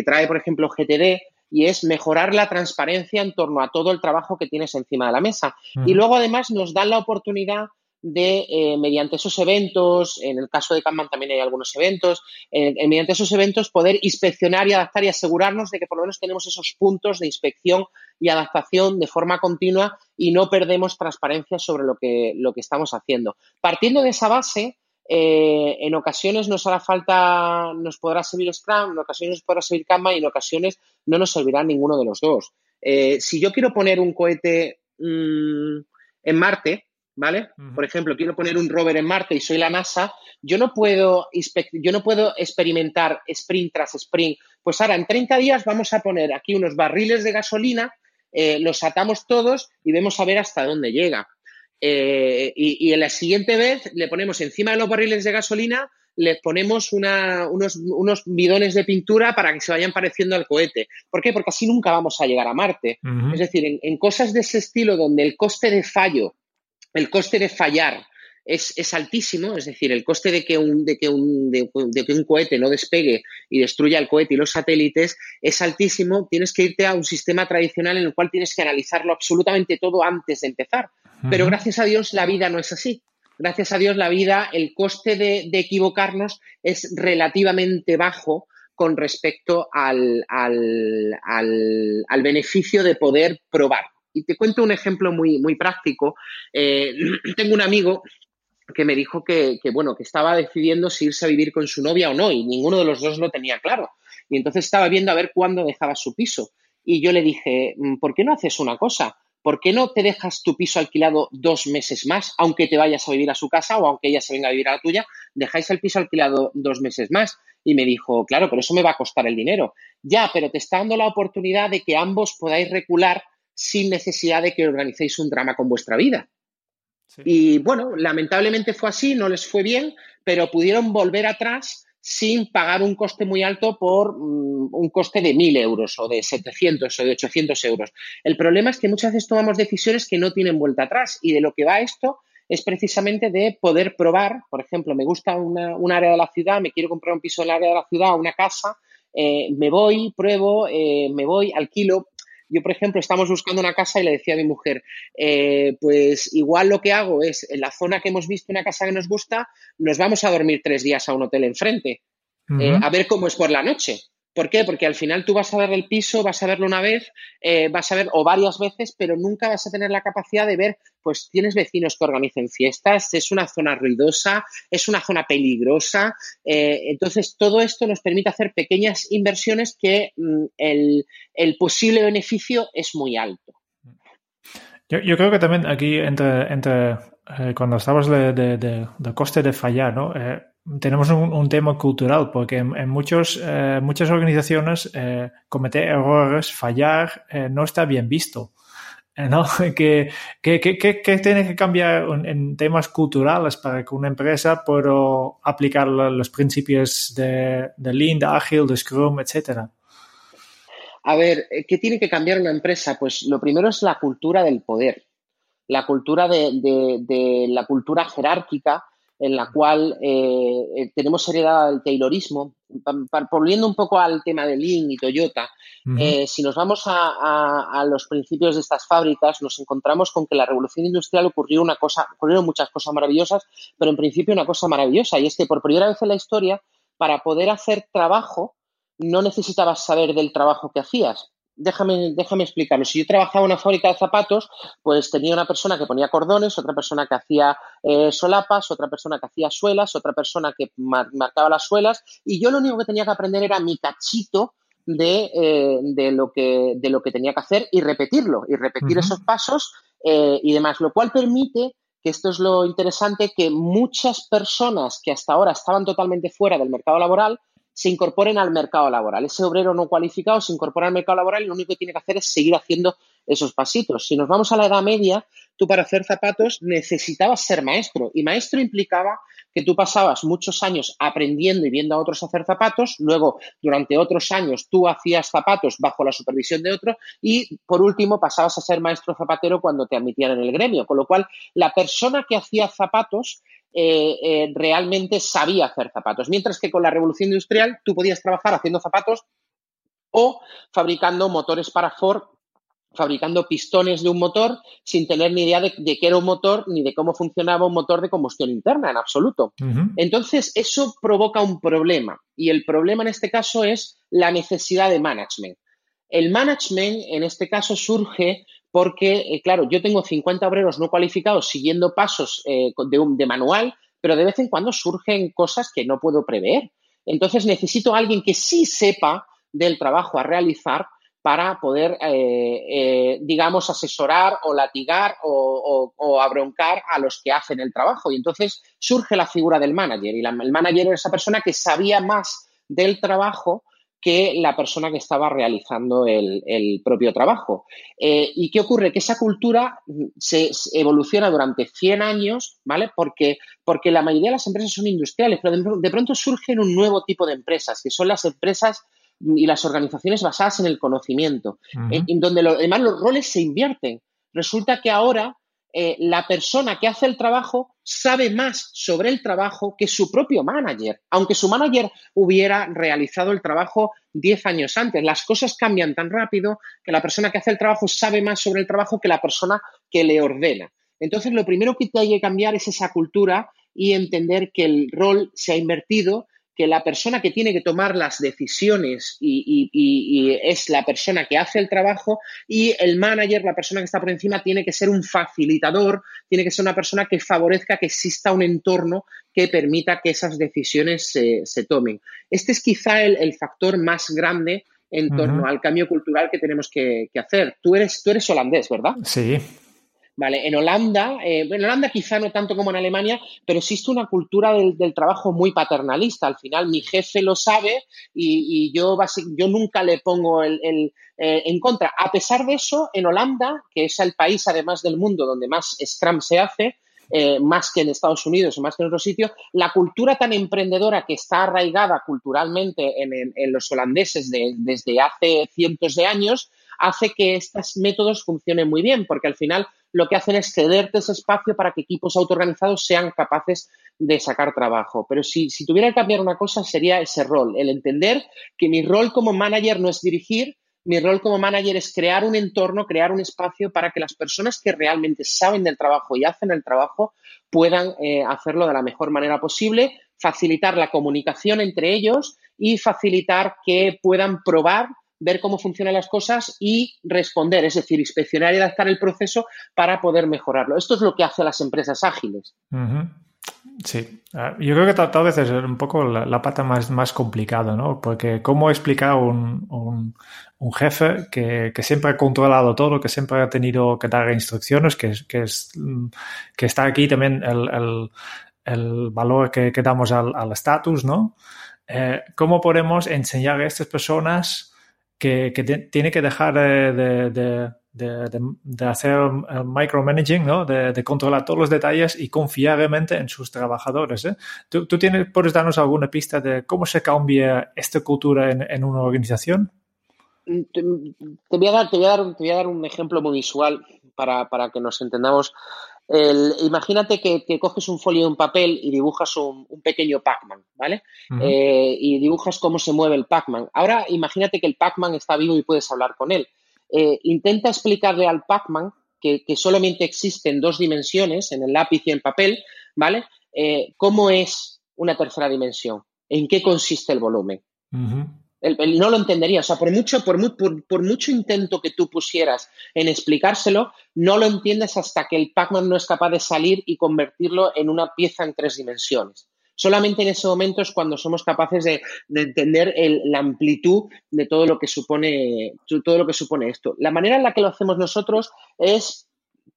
trae, por ejemplo, GTD y es mejorar la transparencia en torno a todo el trabajo que tienes encima de la mesa. Y luego, además, nos dan la oportunidad de, eh, mediante esos eventos, en el caso de Kanban también hay algunos eventos, eh, mediante esos eventos poder inspeccionar y adaptar y asegurarnos de que por lo menos tenemos esos puntos de inspección y adaptación de forma continua y no perdemos transparencia sobre lo que, lo que estamos haciendo. Partiendo de esa base, eh, en ocasiones nos hará falta, nos podrá servir Scrum, en ocasiones nos podrá servir Kanban y en ocasiones no nos servirá ninguno de los dos. si yo quiero poner un cohete mm, en Marte, ¿vale? Por ejemplo, quiero poner un rover en Marte y soy la NASA, yo no puedo, yo no puedo experimentar sprint tras sprint. Pues ahora, en 30 días vamos a poner aquí unos barriles de gasolina, eh, los atamos todos y vemos a ver hasta dónde llega. Eh, y, en la siguiente vez le ponemos encima de los barriles de gasolina, le ponemos unos, unos, bidones de pintura para que se vayan pareciendo al cohete. ¿Por qué? Porque así nunca vamos a llegar a Marte. Es decir, en, cosas de ese estilo donde el coste de fallo el coste de fallar es, altísimo, es decir, el coste de que, un, de, que un, de, que un cohete no despegue y destruya el cohete y los satélites es altísimo, tienes que irte a un sistema tradicional en el cual tienes que analizarlo absolutamente todo antes de empezar. Pero gracias a Dios la vida no es así. Gracias a Dios la vida, el coste de, equivocarnos es relativamente bajo con respecto al, al, al beneficio de poder probar. Y te cuento un ejemplo muy, muy práctico. Eh, (clears throat) tengo un amigo que me dijo que, bueno, que estaba decidiendo si irse a vivir con su novia o no, y ninguno de los dos lo tenía claro. Y entonces estaba viendo a ver cuándo dejaba su piso. Y yo le dije, mm, ¿por qué no haces una cosa? ¿Por qué no te dejas tu piso alquilado dos meses más, aunque te vayas a vivir a su casa o aunque ella se venga a vivir a la tuya? Dejáis el piso alquilado dos meses más. Y me dijo, claro, pero eso me va a costar el dinero. Ya, pero te está dando la oportunidad de que ambos podáis recular sin necesidad de que organicéis un drama con vuestra vida. Y bueno, lamentablemente fue así, no les fue bien, pero pudieron volver atrás sin pagar un coste muy alto por mm, un coste de 1.000 euros o de 700 o de 800 euros. El problema es que muchas veces tomamos decisiones que no tienen vuelta atrás y de lo que va esto es precisamente de poder probar, por ejemplo, me gusta un área de la ciudad, me quiero comprar un piso en el área de la ciudad, una casa, eh, me voy, pruebo, eh, me voy, alquilo. Yo, por ejemplo, estamos buscando una casa y le decía a mi mujer, eh, pues igual lo que hago es, en la zona que hemos visto una casa que nos gusta, nos vamos a dormir tres días a un hotel enfrente, a ver cómo es por la noche. ¿Por qué? Porque al final tú vas a ver el piso, vas a verlo una vez, eh, vas a ver o varias veces, pero nunca vas a tener la capacidad de ver, pues tienes vecinos que organicen fiestas, es una zona ruidosa, es una zona peligrosa. Eh, entonces, todo esto nos permite hacer pequeñas inversiones que mm, el, posible beneficio es muy alto. Yo, creo que también aquí entre, entre eh, cuando estabas de, de, coste de fallar, ¿no? Tenemos un, tema cultural, porque en, muchos, eh, muchas organizaciones eh, cometer errores, fallar, eh, no está bien visto. ¿no? (laughs) ¿Qué, tiene que cambiar en, temas culturales para que una empresa pueda aplicar los principios de, de Lean, de Agile, de Scrum, etcétera? A ver, ¿qué tiene que cambiar una empresa? Pues lo primero es la cultura del poder, la cultura de la cultura jerárquica en la cual eh, eh, tenemos heredado el Taylorismo. Volviendo un poco al tema de Lean y Toyota, eh, si nos vamos a, los principios de estas fábricas, nos encontramos con que la revolución industrial ocurrió una cosa, ocurrieron muchas cosas maravillosas, pero en principio una cosa maravillosa, y es que por primera vez en la historia, para poder hacer trabajo, no necesitabas saber del trabajo que hacías déjame, déjame explicarlo. Si yo trabajaba en una fábrica de zapatos, pues tenía una persona que ponía cordones, otra persona que hacía eh, solapas, otra persona que hacía suelas, otra persona que marcaba las suelas, y yo lo único que tenía que aprender era mi cachito de, eh, de, lo, que, de lo que tenía que hacer y repetirlo, y repetir esos pasos eh, y demás, lo cual permite que esto es lo interesante, que muchas personas que hasta ahora estaban totalmente fuera del mercado laboral, se incorporen al mercado laboral. Ese obrero no cualificado se incorpora al mercado laboral y lo único que tiene que hacer es seguir haciendo esos pasitos. Si nos vamos a la Edad Media, tú para hacer zapatos necesitabas ser maestro y maestro implicaba que tú pasabas muchos años aprendiendo y viendo a otros hacer zapatos, luego durante otros años tú hacías zapatos bajo la supervisión de otro y por último pasabas a ser maestro zapatero cuando te admitían en el gremio, con lo cual la persona que hacía zapatos eh, eh, realmente sabía hacer zapatos. Mientras que con la revolución industrial tú podías trabajar haciendo zapatos o fabricando motores para Ford, fabricando pistones de un motor sin tener ni idea de, qué era un motor ni de cómo funcionaba un motor de combustión interna en absoluto. Entonces, eso provoca un problema y el problema en este caso es la necesidad de management. El management en este caso surge porque, eh, claro, yo tengo 50 obreros no cualificados siguiendo pasos eh, de, de manual, pero de vez en cuando surgen cosas que no puedo prever. Entonces necesito a alguien que sí sepa del trabajo a realizar para poder, eh, digamos, asesorar o latigar o, abroncar a los que hacen el trabajo. Y entonces surge la figura del manager. Y el manager era esa persona que sabía más del trabajo que la persona que estaba realizando el, propio trabajo. Eh, ¿Y qué ocurre? Que esa cultura se, evoluciona durante 100 años, ¿vale? Porque, porque la mayoría de las empresas son industriales, pero de, pronto surgen un nuevo tipo de empresas, que son las empresas y las organizaciones basadas en el conocimiento, en, donde además los roles se invierten. Resulta que ahora eh, la persona que hace el trabajo sabe más sobre el trabajo que su propio manager, aunque su manager hubiera realizado el trabajo 10 años antes. Las cosas cambian tan rápido que la persona que hace el trabajo sabe más sobre el trabajo que la persona que le ordena. Entonces, lo primero que hay que cambiar es esa cultura y entender que el rol se ha invertido que la persona que tiene que tomar las decisiones y, es la persona que hace el trabajo y el manager, la persona que está por encima, tiene que ser un facilitador, tiene que ser una persona que favorezca que exista un entorno que permita que esas decisiones se, tomen. Este es quizá el, factor más grande en torno al cambio cultural que tenemos que, hacer. Tú eres, tú eres holandés, ¿verdad? Sí. ¿Vale? En Holanda, eh, en Holanda quizá no tanto como en Alemania, pero existe una cultura del, trabajo muy paternalista. Al final mi jefe lo sabe y, yo, yo nunca le pongo el, eh, en contra. A pesar de eso, en Holanda, que es el país además del mundo donde más Scrum se hace, eh, más que en Estados Unidos o más que en otros sitios, la cultura tan emprendedora que está arraigada culturalmente en, los holandeses desde hace cientos de años, hace que estos métodos funcionen muy bien, porque al final lo que hacen es cederte ese espacio para que equipos autoorganizados sean capaces de sacar trabajo. Pero si, si tuviera que cambiar una cosa sería ese rol, el entender que mi rol como manager no es dirigir, mi rol como manager es crear un entorno, crear un espacio para que las personas que realmente saben del trabajo y hacen el trabajo puedan eh, hacerlo de la mejor manera posible, facilitar la comunicación entre ellos y facilitar que puedan probar ver cómo funcionan las cosas y responder, es decir, inspeccionar y adaptar el proceso para poder mejorarlo. Esto es lo que hace las empresas ágiles. Sí, ah, yo creo que tal, vez es un poco la, pata más, más complicada, ¿no? Porque cómo explicar un, un, un jefe que, que, siempre ha controlado todo, que siempre ha tenido que dar instrucciones, que, que, es, que está aquí también el, el, valor que, que, damos al estatus, ¿no? Eh, ¿Cómo podemos enseñar a estas personas que, tiene que dejar de, de de, de, hacer micromanaging, ¿no? De, controlar todos los detalles y confiar realmente en sus trabajadores. ¿eh? ¿Tú, tú tienes, puedes darnos alguna pista de cómo se cambia esta cultura en, en una organización? Mm, te, voy a dar, te, voy a dar, te voy a dar un ejemplo muy visual para, para que nos entendamos. El, imagínate que, que, coges un folio y un papel y dibujas un, un pequeño Pac-Man, ¿vale? eh, y dibujas cómo se mueve el Pac-Man. Ahora imagínate que el Pac-Man está vivo y puedes hablar con él. Eh, intenta explicarle al Pac-Man que, solamente existen dos dimensiones, en el lápiz y en papel, ¿vale? Eh, ¿Cómo es una tercera dimensión? ¿En qué consiste el volumen? No lo entendería. O sea, por mucho, por, mucho intento que tú pusieras en explicárselo, no lo entiendes hasta que el Pac-Man no es capaz de salir y convertirlo en una pieza en tres dimensiones. Solamente en ese momento es cuando somos capaces de, entender la amplitud de todo lo que supone todo lo que supone esto. La manera en la que lo hacemos nosotros es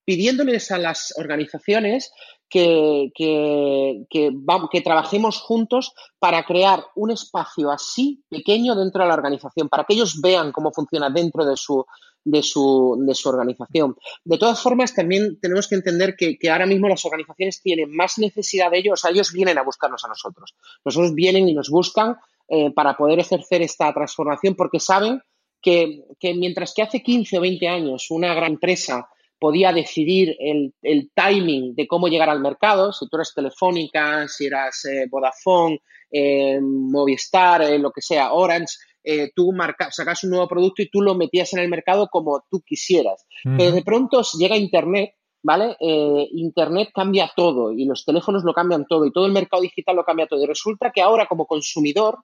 pidiéndoles a las organizaciones que, que, que, trabajemos juntos para crear un espacio así pequeño dentro de la organización, para que ellos vean cómo funciona dentro de su, de su, de su organización. De todas formas, también tenemos que entender que, ahora mismo las organizaciones tienen más necesidad de ellos, o sea, ellos vienen a buscarnos a nosotros. Nosotros vienen y nos buscan eh, para poder ejercer esta transformación porque saben que, mientras que hace 15 o 20 años una gran empresa podía decidir el, timing de cómo llegar al mercado, si tú eres Telefónica, si eras eh, Vodafone, eh, Movistar, lo que sea, Orange, eh, tú sacas un nuevo producto y tú lo metías en el mercado como tú quisieras. Pero de pronto llega Internet, ¿vale? Eh, Internet cambia todo y los teléfonos lo cambian todo y todo el mercado digital lo cambia todo. Y resulta que ahora como consumidor,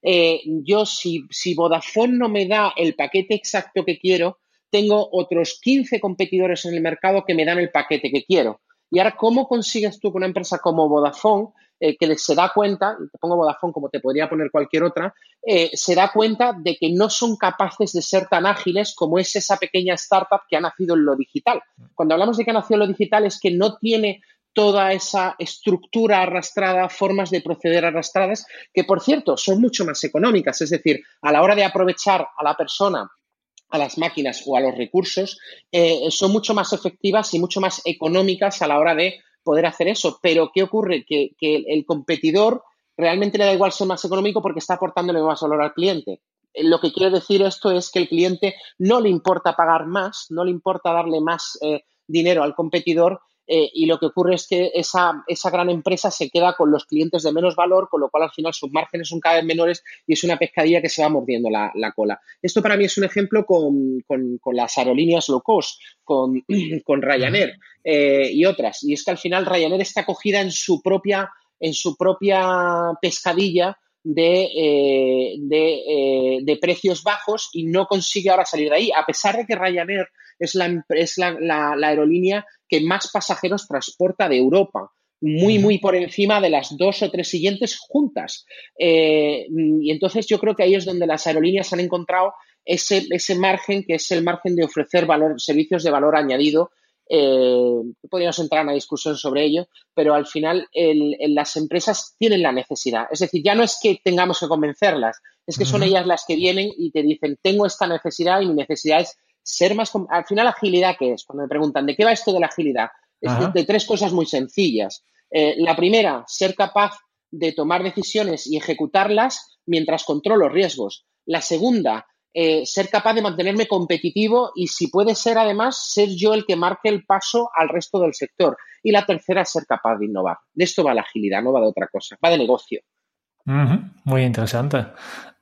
eh, yo si, si Vodafone no me da el paquete exacto que quiero, tengo otros 15 competidores en el mercado que me dan el paquete que quiero. Y ahora, ¿cómo consigues tú que una empresa como Vodafone eh, que se da cuenta, y te pongo Vodafone como te podría poner cualquier otra, eh, se da cuenta de que no son capaces de ser tan ágiles como es esa pequeña startup que ha nacido en lo digital. Cuando hablamos de que ha nacido en lo digital es que no tiene toda esa estructura arrastrada, formas de proceder arrastradas, que por cierto son mucho más económicas. Es decir, a la hora de aprovechar a la persona a las máquinas o a los recursos, eh, son mucho más efectivas y mucho más económicas a la hora de poder hacer eso. Pero ¿qué ocurre? Que, el competidor realmente le da igual ser más económico porque está aportándole más valor al cliente. Eh, lo que quiere decir esto es que el cliente no le importa pagar más, no le importa darle más eh, dinero al competidor, eh, y lo que ocurre es que esa, esa, gran empresa se queda con los clientes de menos valor, con lo cual al final sus márgenes son cada vez menores y es una pescadilla que se va mordiendo la, cola. Esto para mí es un ejemplo con, las aerolíneas low cost, con, (clears throat) con Ryanair eh, y otras. Y es que al final Ryanair está cogida en su propia, en su propia pescadilla de, eh, de, precios bajos y no consigue ahora salir de ahí, a pesar de que Ryanair es la, es la aerolínea que más pasajeros transporta de Europa muy, muy por encima de las dos o tres siguientes juntas. Eh, y entonces yo creo que ahí es donde las aerolíneas han encontrado ese, ese margen que es el margen de ofrecer valor, servicios de valor añadido eh, podríamos entrar en una discusión sobre ello, pero al final las empresas tienen la necesidad. Es decir, ya no es que tengamos que convencerlas, es que son ellas las que vienen y te dicen, tengo esta necesidad y mi necesidad es ser más... Al final, agilidad, ¿qué es? Cuando me preguntan, ¿de qué va esto de la agilidad? Es de, tres cosas muy sencillas. Eh, la primera, ser capaz de tomar decisiones y ejecutarlas mientras controlo riesgos. La segunda, eh, ser capaz de mantenerme competitivo y, si puede ser, además, ser yo el que marque el paso al resto del sector. Y la tercera, ser capaz de innovar. De esto va la agilidad, no va de otra cosa, va de negocio. Muy interesante.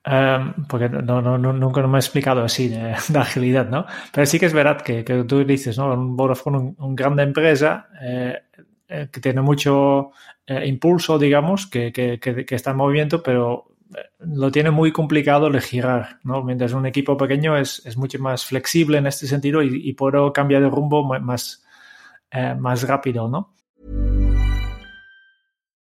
Em, porque no, no, nunca me he explicado así (laughs) de, agilidad, ¿no? Pero sí que es verdad que, tú dices, ¿no? Un Vodafone, una gran empresa eh, eh, que tiene mucho impulso, digamos, que, que, que, está en movimiento, pero lo tiene muy complicado de girar, ¿no? Mientras un equipo pequeño es, es mucho más flexible en este sentido y, y puedo cambiar de rumbo más, eh, más rápido, ¿no?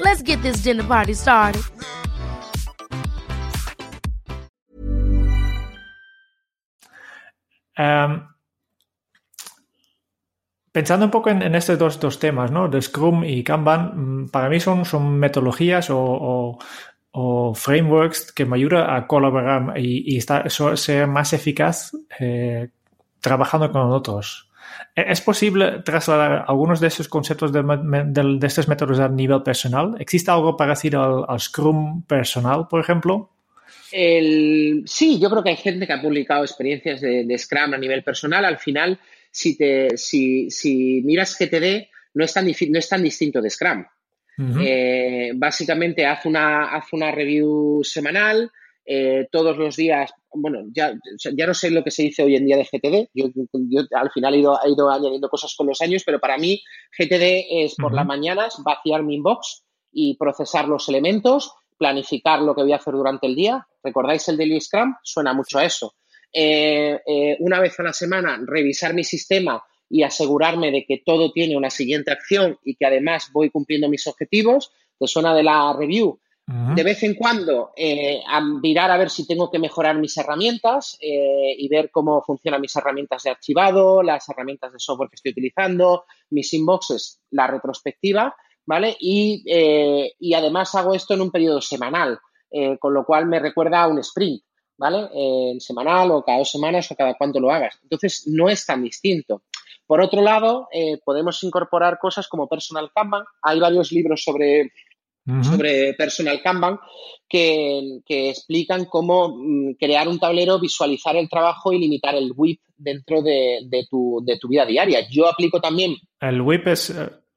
Let's get this dinner party started. Em, pensando un poco en, estos dos, temas, ¿no? Scrum y Kanban, mm, para mí son, son metodologías o, frameworks que me ayudan a colaborar y, ser más eficaz eh, trabajando con otros. ¿E-, ¿Es posible trasladar algunos de esos conceptos de, de, estos métodos a nivel personal? ¿Existe algo parecido al Scrum personal, por ejemplo? El, sí, yo creo que hay gente que ha publicado experiencias de, Scrum a nivel personal. Al final, si, te, si, si miras GTD, no es tan, no es tan distinto de Scrum. Eh, básicamente, haz una, haz una review semanal. Eh, todos los días, bueno, ya, ya no sé lo que se dice hoy en día de GTD, yo, al final he ido, he ido, añadiendo cosas con los años, pero para mí GTD es por las mañanas vaciar mi inbox y procesar los elementos, planificar lo que voy a hacer durante el día. ¿Recordáis el Daily Scrum? Suena mucho a eso. Eh, eh, una vez a la semana, revisar mi sistema y asegurarme de que todo tiene una siguiente acción y que además voy cumpliendo mis objetivos. ¿Te suena de la review? De vez en cuando, eh, mirar a ver si tengo que mejorar mis herramientas y ver cómo funcionan mis herramientas de archivado, las herramientas de software que estoy utilizando, mis inboxes, la retrospectiva ¿vale? Y, eh, y además hago esto en un periodo semanal, eh, con lo cual me recuerda a un sprint, ¿vale? en semanal o cada dos semanas o cada cuánto lo hagas. Entonces, no es tan distinto. Por otro lado, eh, podemos incorporar cosas como Personal Kanban. Hay varios libros sobre, sobre Personal Kanban que, que explican cómo mm, crear un tablero, visualizar el trabajo y limitar el WIP dentro de, de, tu, de tu vida diaria. Yo aplico también... El WIP es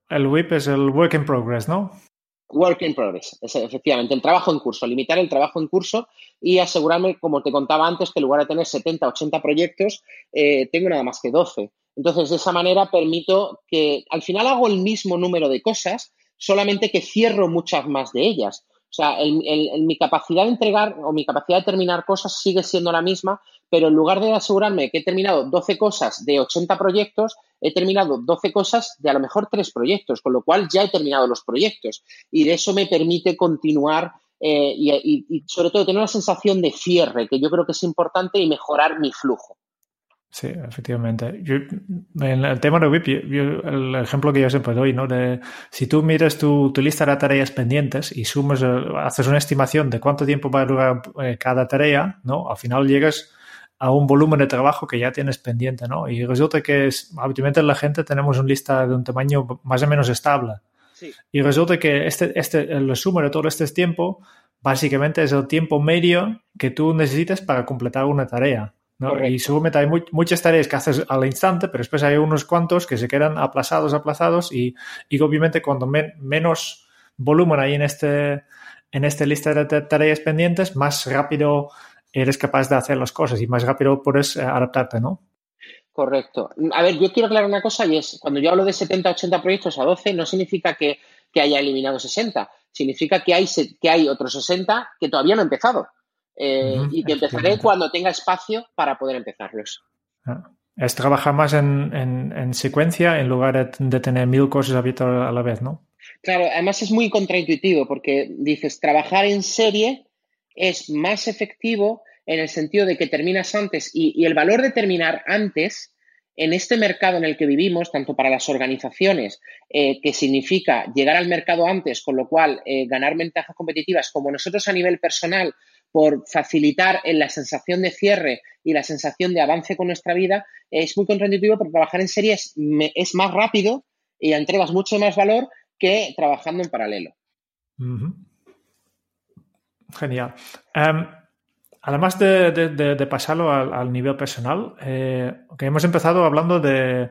el WIP es el Work in Progress, ¿no? Work in Progress, efectivamente, el trabajo en curso, limitar el trabajo en curso y asegurarme, como te contaba antes, que en lugar de tener 70, 80 proyectos, eh, tengo nada más que 12. Entonces, de esa manera permito que al final hago el mismo número de cosas, solamente que cierro muchas más de ellas. O sea, mi capacidad de entregar o mi capacidad de terminar cosas sigue siendo la misma, pero en lugar de asegurarme que he terminado 12 cosas de 80 proyectos, he terminado 12 cosas de a lo mejor 3 proyectos, con lo cual ya he terminado los proyectos. Y de eso me permite continuar eh, y, sobre todo tener una sensación de cierre, que yo creo que es importante, y mejorar mi flujo. Sí, efectivamente. en el tema de WIP, el ejemplo que yo siempre doy, ¿no? De, si tú miras tu, lista de tareas pendientes y sumas, eh, haces una estimación de cuánto tiempo va a durar eh, cada tarea, ¿no? Al final llegas a un volumen de trabajo que ya tienes pendiente, ¿no? Y resulta que es, habitualmente la gente tenemos una lista de un tamaño más o menos estable. Y resulta que este, este, el resumen de todo este tiempo básicamente es el tiempo medio que tú necesitas para completar una tarea. ¿No? Y seguramente hay muchas tareas que haces al instante, pero después hay unos cuantos que se quedan aplazados, aplazados y, y obviamente cuando menos volumen hay en este, en esta lista de tareas pendientes, más rápido eres capaz de hacer las cosas y más rápido puedes eh, adaptarte, ¿no? Correcto. A ver, yo quiero aclarar una cosa y es, cuando yo hablo de 70, 80 proyectos a 12, no significa que, haya eliminado 60, significa que hay, que hay otros 60 que todavía no he empezado eh, y que empezaré cuando tenga espacio para poder empezarlos. Ah, es trabajar más en, secuencia en lugar de, tener mil cosas abiertas a la vez, ¿no? Claro, además es muy contraintuitivo porque dices, trabajar en serie es más efectivo en el sentido de que terminas antes y, el valor de terminar antes en este mercado en el que vivimos, tanto para las organizaciones, eh, que significa llegar al mercado antes, con lo cual eh, ganar ventajas competitivas, como nosotros a nivel personal, por facilitar en la sensación de cierre y la sensación de avance con nuestra vida, es muy contraintuitivo porque trabajar en serie es, más rápido y entregas mucho más valor que trabajando en paralelo. Genial. Em, además de, pasarlo al, nivel personal, eh, hemos empezado hablando de,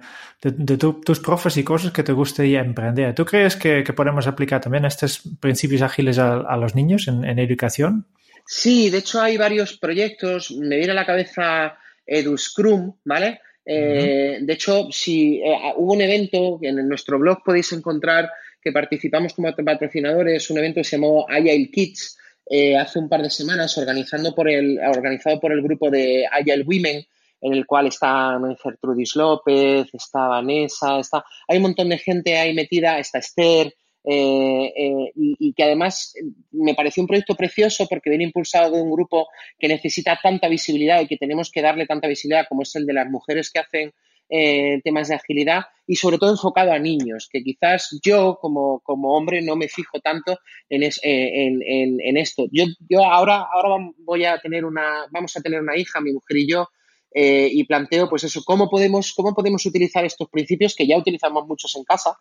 tus profes y cosas que te gustaría emprender. ¿Tú crees que, podemos aplicar también estos principios ágiles a, los niños en, educación? Sí, de hecho hay varios proyectos. Me viene a la cabeza EduScrum, ¿vale? Eh, de hecho, si eh, hubo un evento que en nuestro blog podéis encontrar que participamos como patrocinadores, un evento que se llamó Agile Kids, eh, hace un par de semanas organizando por el, organizado por el grupo de Agile Women, en el cual está Gertrudis López, está Vanessa, está, hay un montón de gente ahí metida, está Esther, eh, eh, y, que además me pareció un proyecto precioso porque viene impulsado de un grupo que necesita tanta visibilidad y que tenemos que darle tanta visibilidad como es el de las mujeres que hacen eh, temas de agilidad y sobre todo enfocado a niños, que quizás yo como, hombre no me fijo tanto en, eh, en, esto. Yo, yo ahora, ahora voy a tener una, vamos a tener una hija, mi mujer y yo, eh, y planteo pues eso, cómo podemos, cómo podemos utilizar estos principios que ya utilizamos muchos en casa,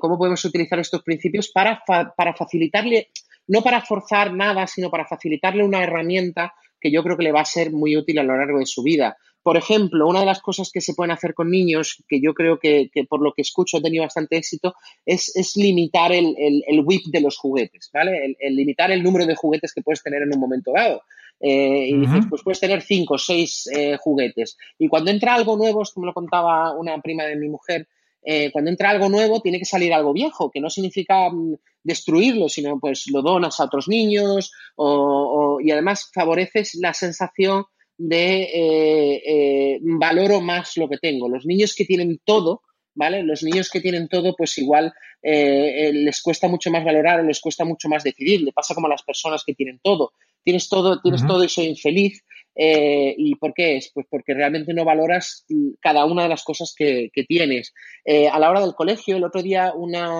cómo podemos utilizar estos principios para, para facilitarle, no para forzar nada, sino para facilitarle una herramienta que yo creo que le va a ser muy útil a lo largo de su vida. Por ejemplo, una de las cosas que se pueden hacer con niños, que yo creo que, por lo que escucho ha tenido bastante éxito, es, limitar el, el, whip de los juguetes, ¿vale? El, limitar el número de juguetes que puedes tener en un momento dado. Eh, y dices, pues puedes tener cinco o seis eh, juguetes. Y cuando entra algo nuevo, como lo contaba una prima de mi mujer, eh, cuando entra algo nuevo tiene que salir algo viejo, que no significa mm, destruirlo, sino pues lo donas a otros niños y además favoreces la sensación de eh, eh, valoro más lo que tengo. Los niños que tienen todo, ¿vale? Los niños que tienen todo, pues igual les cuesta mucho más valorar o les cuesta mucho más decidir. Le pasa como a las personas que tienen todo. Tienes todo, tienes todo y soy infeliz. Eh, ¿Y por qué es? Pues porque realmente no valoras cada una de las cosas que, tienes. Eh, a la hora del colegio, el otro día una,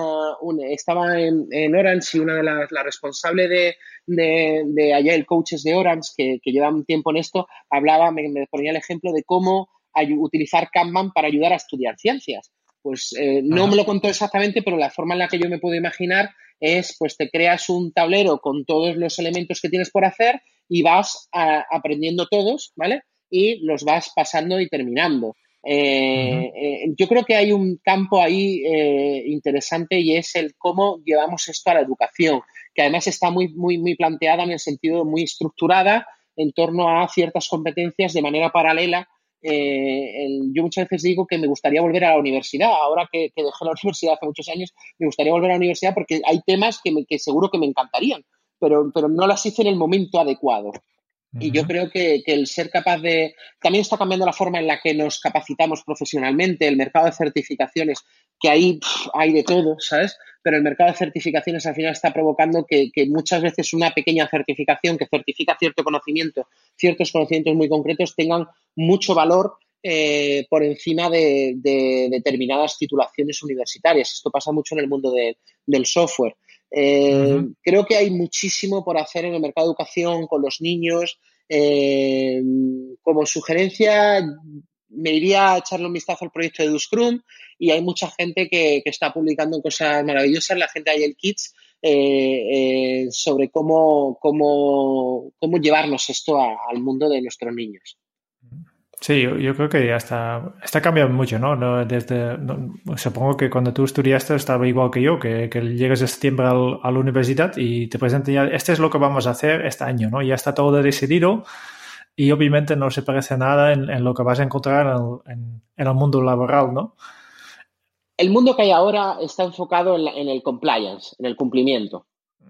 estaba en, Orange y una de las la responsable de, de, de Agile Coaches de Orange, que, que llevan tiempo en esto, hablaba, me, ponía el ejemplo de cómo utilizar Kanban para ayudar a estudiar ciencias. Pues eh, no me lo contó exactamente, pero la forma en la que yo me puedo imaginar es, pues te creas un tablero con todos los elementos que tienes por hacer y vas aprendiendo todos, ¿vale? Y los vas pasando y terminando. Eh, eh, yo creo que hay un campo ahí interesante y es el cómo llevamos esto a la educación, que además está muy, muy, muy planteada en el sentido muy estructurada en torno a ciertas competencias de manera paralela eh, yo muchas veces digo que me gustaría volver a la universidad. Ahora que, dejé la (laughs) universidad hace muchos años, me gustaría volver a la universidad porque hay temas que, seguro que me encantarían, pero, pero no las hice en el momento adecuado. Y yo creo que, el ser capaz de... También está cambiando la forma en la que nos capacitamos profesionalmente, el mercado de certificaciones, que ahí hay de todo, ¿sabes? Pero el mercado de certificaciones al final está provocando que, muchas veces una pequeña certificación que certifica cierto conocimiento, ciertos conocimientos muy concretos, tengan mucho valor eh, por encima de, determinadas titulaciones universitarias. Esto pasa mucho en el mundo del software. Eh, creo que hay muchísimo por hacer en el mercado de educación con los niños. como sugerencia, me iría a echarle un vistazo al proyecto de DoScrum y hay mucha gente que, está publicando cosas maravillosas, la gente de el Kids, eh, eh, sobre cómo, cómo, cómo, llevarnos esto al mundo de nuestros niños. Sí, yo, creo que ya está, cambiando mucho, ¿no? Supongo que cuando tú estudiaste estaba igual que yo, que, que llegas de septiembre a la universidad y te presentan ya, este es lo que vamos a hacer este año, ¿no? Ya está todo decidido y obviamente no se parece nada en, lo que vas a encontrar en, el mundo laboral, ¿no? El mundo que hay ahora está enfocado en, el compliance, en el cumplimiento.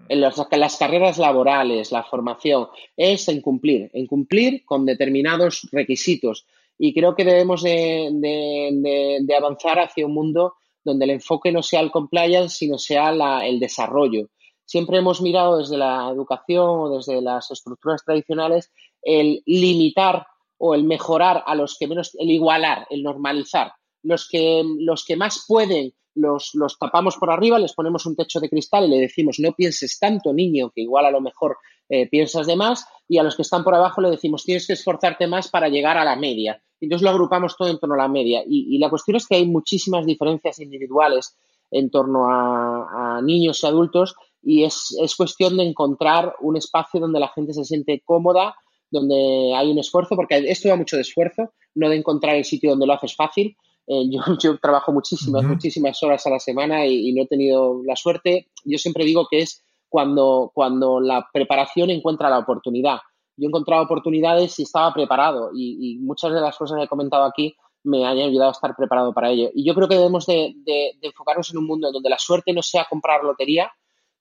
En las carreras laborales, la formación, es en cumplir, en cumplir con determinados requisitos. Y creo que debemos de, avanzar hacia un mundo donde el enfoque no sea el compliance, sino sea el desarrollo. Siempre hemos mirado desde la educación o desde las estructuras tradicionales el limitar o el mejorar a los que menos, el igualar, el normalizar. Los que, los que más pueden los, los, tapamos por arriba, les ponemos un techo de cristal y le decimos no pienses tanto, niño, que igual a lo mejor eh, piensas de más, y a los que están por abajo le decimos tienes que esforzarte más para llegar a la media. Entonces lo agrupamos todo en torno a la media. Y, la cuestión es que hay muchísimas diferencias individuales en torno a, niños y adultos y es, es cuestión de encontrar un espacio donde la gente se siente cómoda donde hay un esfuerzo, porque esto va mucho de esfuerzo, no de encontrar el sitio donde lo haces fácil. Eh, (laughs) yo, trabajo muchísimas, muchísimas horas a la semana y, no he tenido la suerte. Yo siempre digo que es cuando, cuando la preparación encuentra la oportunidad. Yo he encontrado oportunidades y estaba preparado y, muchas de las cosas que he comentado aquí me han ayudado a estar preparado para ello. Y yo creo que debemos de enfocarnos en un mundo donde la suerte no sea comprar lotería,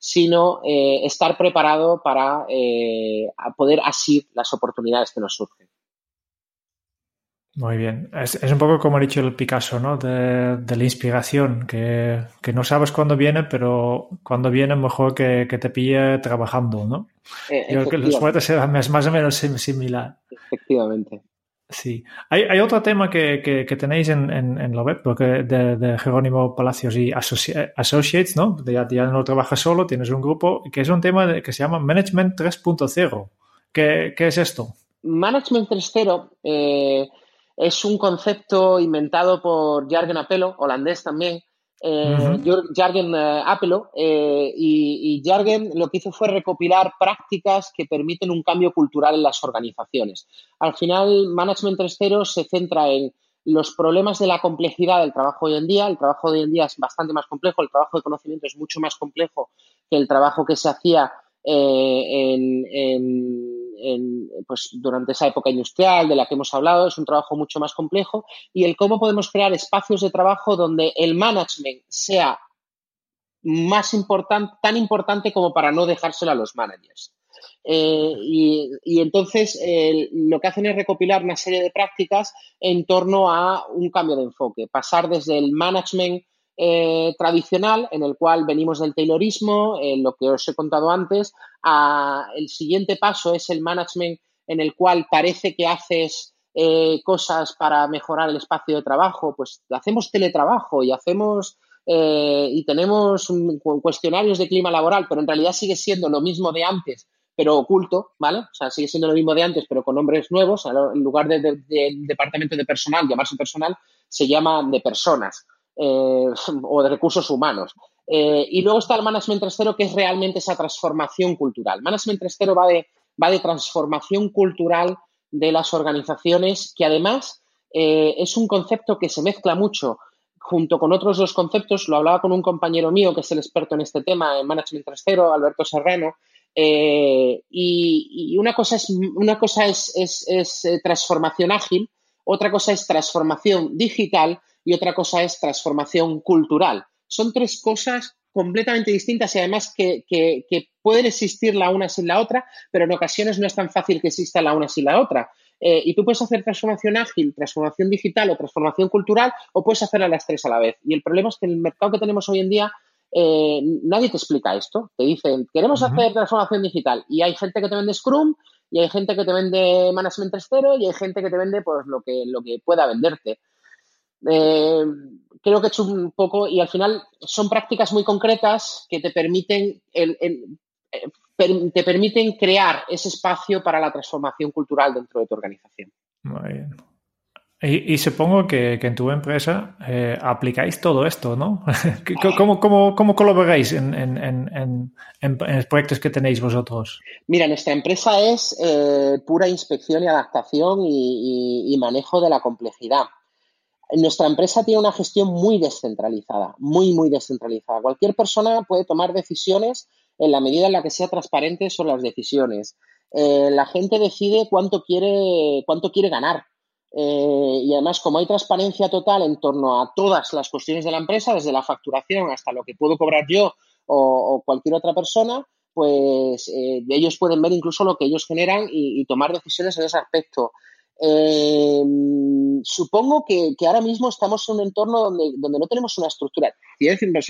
sino eh, estar preparado para eh, poder asir las oportunidades que nos surgen. Muy bien. Es, un poco como ha dicho el Picasso, ¿no? De, la inspiración, que, no sabes cuándo viene, pero cuando viene mejor que, te pille trabajando, ¿no? Eh, Yo creo que los suerte será más o menos similar. Efectivamente. Sí. Hay, otro tema que, tenéis en, la web porque de, Jerónimo Palacios y Associates, ¿no? Ya, ya, no trabajas solo, tienes un grupo, que es un tema que se llama Management 3.0. ¿Qué, es esto? Management 3.0 eh, es un concepto inventado por Jürgen Apelo, holandés también, eh, Jargen eh, Apelo, eh, y, y Jargen lo que hizo fue recopilar prácticas que permiten un cambio cultural en las organizaciones. Al final, Management 3.0 se centra en los problemas de la complejidad del trabajo hoy en día. El trabajo de hoy en día es bastante más complejo, el trabajo de conocimiento es mucho más complejo que el trabajo que se hacía en pues, durante esa época industrial de la que hemos hablado, es un trabajo mucho más complejo, y el cómo podemos crear espacios de trabajo donde el management sea más tan importante como para no dejárselo a los managers. Eh, y, entonces lo que hacen es recopilar una serie de prácticas en torno a un cambio de enfoque, pasar desde el management eh, tradicional en el cual venimos del Taylorismo, en lo que os he contado antes. el siguiente paso es el management en el cual parece que haces eh, cosas para mejorar el espacio de trabajo, pues hacemos teletrabajo y hacemos eh, y tenemos cuestionarios de clima laboral, pero en realidad sigue siendo lo mismo de antes, pero oculto, ¿vale? O sea, sigue siendo lo mismo de antes, pero con nombres nuevos. En lugar del de, departamento de personal, llamarse personal, se llama de personas. Eh, (laughs) o de recursos humanos. Eh, y luego está el Management 3.0, que es realmente esa transformación cultural. Management 3.0 va de, va de transformación cultural de las organizaciones, que además eh, es un concepto que se mezcla mucho junto con otros dos conceptos. Lo hablaba con un compañero mío que es el experto en este tema, en Management 3.0, Alberto Serrano. y, una cosa es, una cosa es, es transformación ágil, otra cosa es transformación digital y otra cosa es transformación cultural. Son tres cosas completamente distintas y además que, pueden existir la una sin la otra, pero en ocasiones no es tan fácil que exista la una sin la otra. Eh, y tú puedes hacer transformación ágil, transformación digital o transformación cultural o puedes hacer a las tres a la vez. Y el problema es que en el mercado que tenemos hoy en día eh, nadie te explica esto. Te dicen, queremos hacer transformación digital y hay gente que te vende Scrum y hay gente que te vende Management 3.0 y hay gente que te vende pues lo que, lo que pueda venderte. Eh, creo que hecho un poco y al final son prácticas muy concretas que te permiten te permiten crear ese espacio para la transformación cultural dentro de tu organización. Muy bien. Y, supongo que, en tu empresa eh, aplicáis todo esto, ¿no? (laughs) ¿Cómo, cómo, cómo colaboráis en, en, en, en, los proyectos que tenéis vosotros? Mira, nuestra empresa es eh, pura inspección y adaptación y, manejo de la complejidad. Nuestra empresa tiene una gestión muy descentralizada, muy, muy descentralizada. Cualquier persona puede tomar decisiones en la medida en la que sea transparente sobre las decisiones. Eh, la gente decide cuánto quiere, cuánto quiere ganar eh, y además, como hay transparencia total en torno a todas las cuestiones de la empresa, desde la facturación hasta lo que puedo cobrar yo o, cualquier otra persona, pues eh, ellos pueden ver incluso lo que ellos generan y, tomar decisiones en ese aspecto. Eh, supongo que, ahora mismo estamos en un entorno donde, donde no tenemos una estructura.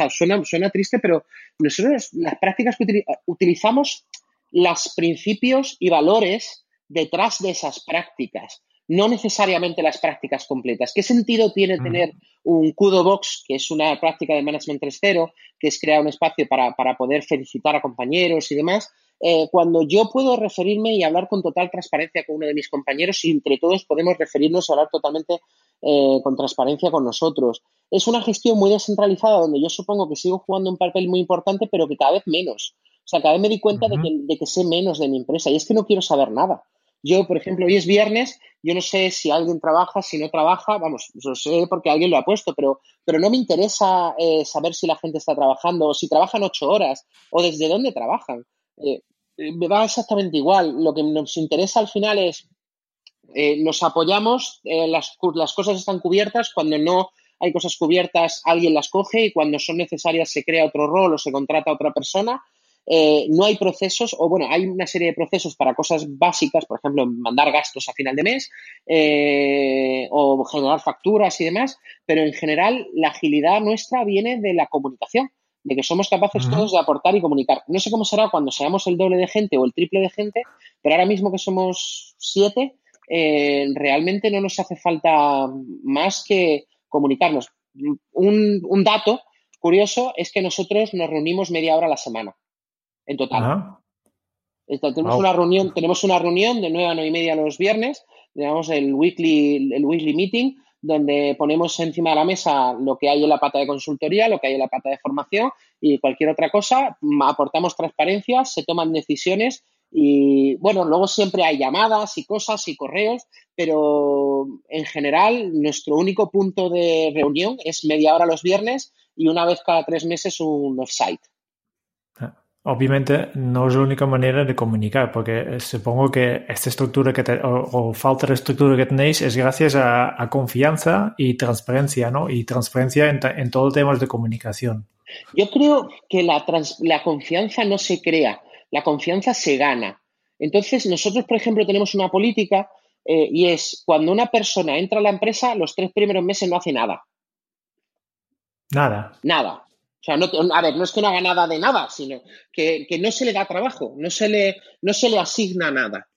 suena, suena triste, pero nosotros las prácticas que utilizamos, los principios y valores detrás de esas prácticas no necesariamente las prácticas completas. ¿Qué sentido tiene tener un Kudo Box, que es una práctica de Management 3.0, que es crear un espacio para, poder felicitar a compañeros y demás, eh, cuando yo puedo referirme y hablar con total transparencia con uno de mis compañeros y entre todos podemos referirnos y hablar totalmente eh, con transparencia con nosotros. Es una gestión muy descentralizada donde yo supongo que sigo jugando un papel muy importante, pero que cada vez menos. O sea, cada vez me di cuenta de, que, de que sé menos de mi empresa y es que no quiero saber nada. Yo, por ejemplo, hoy es viernes, yo no sé si alguien trabaja, si no trabaja, vamos, lo sé porque alguien lo ha puesto, pero, pero no me interesa eh, saber si la gente está trabajando, o si trabajan ocho horas, o desde dónde trabajan. Eh, me va exactamente igual. Lo que nos interesa al final es, nos apoyamos, las, las cosas están cubiertas, cuando no hay cosas cubiertas, alguien las coge y cuando son necesarias se crea otro rol o se contrata a otra persona eh, no hay procesos, o bueno, hay una serie de procesos para cosas básicas, por ejemplo, mandar gastos a final de mes eh, o generar facturas y demás, pero en general la agilidad nuestra viene de la comunicación, de que somos capaces todos de aportar y comunicar. No sé cómo será cuando seamos el doble de gente o el triple de gente, pero ahora mismo que somos siete, eh, realmente no nos hace falta más que comunicarnos. Un, un dato curioso es que nosotros nos reunimos media hora a la semana en total. tenemos, una reunión, tenemos una reunión de 9 a 9 y media los viernes, digamos el weekly, el weekly meeting, donde ponemos encima de la mesa lo que hay en la pata de consultoría, lo que hay en la pata de formación y cualquier otra cosa, aportamos transparencia, se toman decisiones y bueno, luego siempre hay llamadas y cosas y correos, pero en general nuestro único punto de reunión es media hora los viernes y una vez cada tres meses un offsite. Obviamente no es la única manera de comunicar, porque eh, supongo que esta estructura que o, falta de estructura que tenéis es gracias a, confianza y transparencia, ¿no? Y transparencia en, en todo temas de comunicación. Yo creo que la, la confianza no se crea, la confianza se gana. Entonces, nosotros, por ejemplo, tenemos una política eh, y es cuando una persona entra a la empresa, los tres primeros meses no hace nada. Nada. Nada. O sea, no, a ver, no es que no haga nada de nada, sino que, no se le da trabajo, no se le, no se le asigna nada.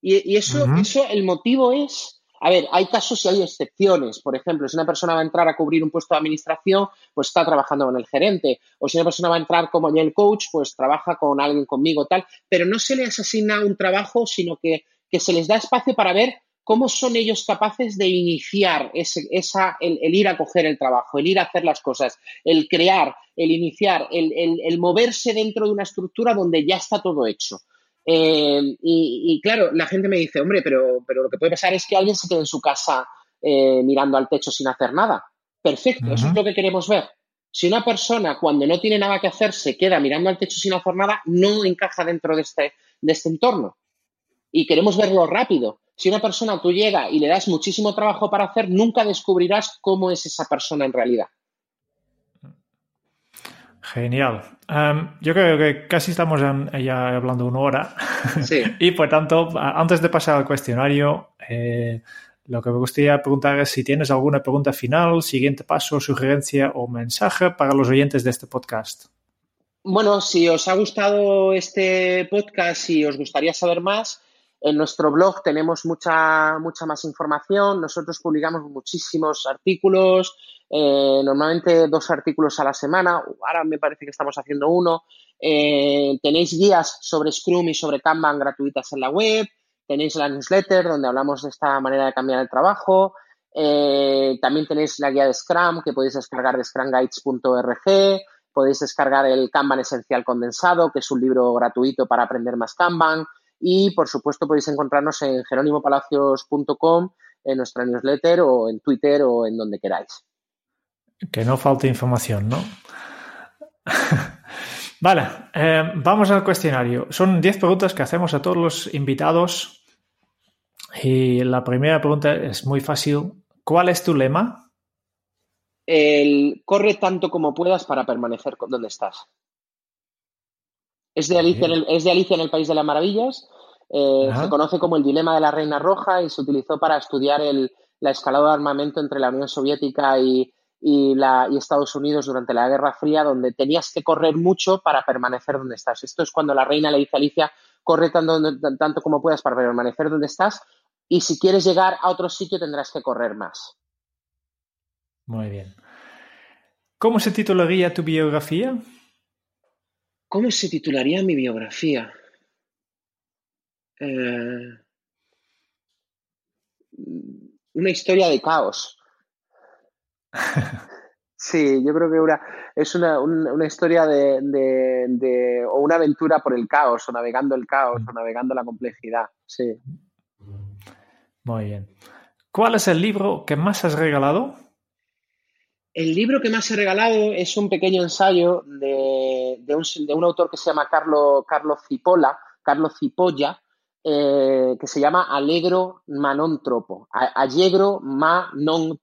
Y, eso, eso, el motivo es, a ver, hay casos y hay excepciones. Por ejemplo, si una persona va a entrar a cubrir un puesto de administración, pues está trabajando con el gerente. O si una persona va a entrar como el coach, pues trabaja con alguien conmigo, tal. Pero no se les asigna un trabajo, sino que, que se les da espacio para ver ¿cómo son ellos capaces de iniciar ese, esa, el, ir a coger el trabajo, el ir a hacer las cosas, el crear, el iniciar, el, moverse dentro de una estructura donde ya está todo hecho? Eh, y, claro, la gente me dice, hombre, pero, pero lo que puede pasar es que alguien se quede en su casa eh, mirando al techo sin hacer nada. Perfecto, eso es lo que queremos ver. Si una persona cuando no tiene nada que hacer se queda mirando al techo sin hacer nada, no encaja dentro de este, de este entorno. Y queremos verlo rápido. Si una persona tú llega y le das muchísimo trabajo para hacer, nunca descubrirás cómo es esa persona en realidad. Genial. Em, yo creo que casi estamos ya hablando una hora. (laughs) Sí. y por tanto, antes de pasar al cuestionario, eh, lo que me gustaría preguntar es si tienes alguna pregunta final, siguiente paso, sugerencia o mensaje para los oyentes de este podcast. Bueno, si os ha gustado este podcast y os gustaría saber más, En nuestro blog tenemos mucha, mucha más información. Nosotros publicamos muchísimos artículos, eh, normalmente dos artículos a la semana. Ahora me parece que estamos haciendo uno. Eh, tenéis guías sobre Scrum y sobre Kanban gratuitas en la web. Tenéis la newsletter donde hablamos de esta manera de cambiar el trabajo. Eh, también tenéis la guía de Scrum que podéis descargar de scrumguides.org. Podéis descargar el Kanban Esencial Condensado, que es un libro gratuito para aprender más Kanban. Y, por supuesto, podéis encontrarnos en jeronimopalacios.com, en nuestra newsletter o en Twitter o en donde queráis. Que no falte información, ¿no? (laughs) vale, eh, vamos al cuestionario. Son 10 preguntas que hacemos a todos los invitados. Y la primera pregunta es muy fácil. ¿Cuál es tu lema? El corre tanto como puedas para permanecer donde estás. Es de, Alicia en el, es de Alicia en el País de las Maravillas. Eh, se conoce como el dilema de la Reina Roja y se utilizó para estudiar el, la escalada de armamento entre la Unión Soviética y, y, la, y Estados Unidos durante la Guerra Fría, donde tenías que correr mucho para permanecer donde estás. Esto es cuando la reina le dice a Alicia, corre tanto, tanto como puedas para permanecer donde estás y si quieres llegar a otro sitio tendrás que correr más. Muy bien. ¿Cómo se titularía tu biografía? ¿Cómo se titularía mi biografía? Eh, una historia de caos. (laughs) Sí, yo creo que una, es una, una historia de, de, de, o una aventura por el caos, o navegando el caos, o navegando la complejidad. Sí. Muy bien. ¿Cuál es el libro que más has regalado? El libro que más he regalado es un pequeño ensayo de, de, un, de un, autor que se llama Carlo, Carlo Cipolla, Carlo Cipolla, eh, que se llama Allegro ma non tropo. Allegro ma non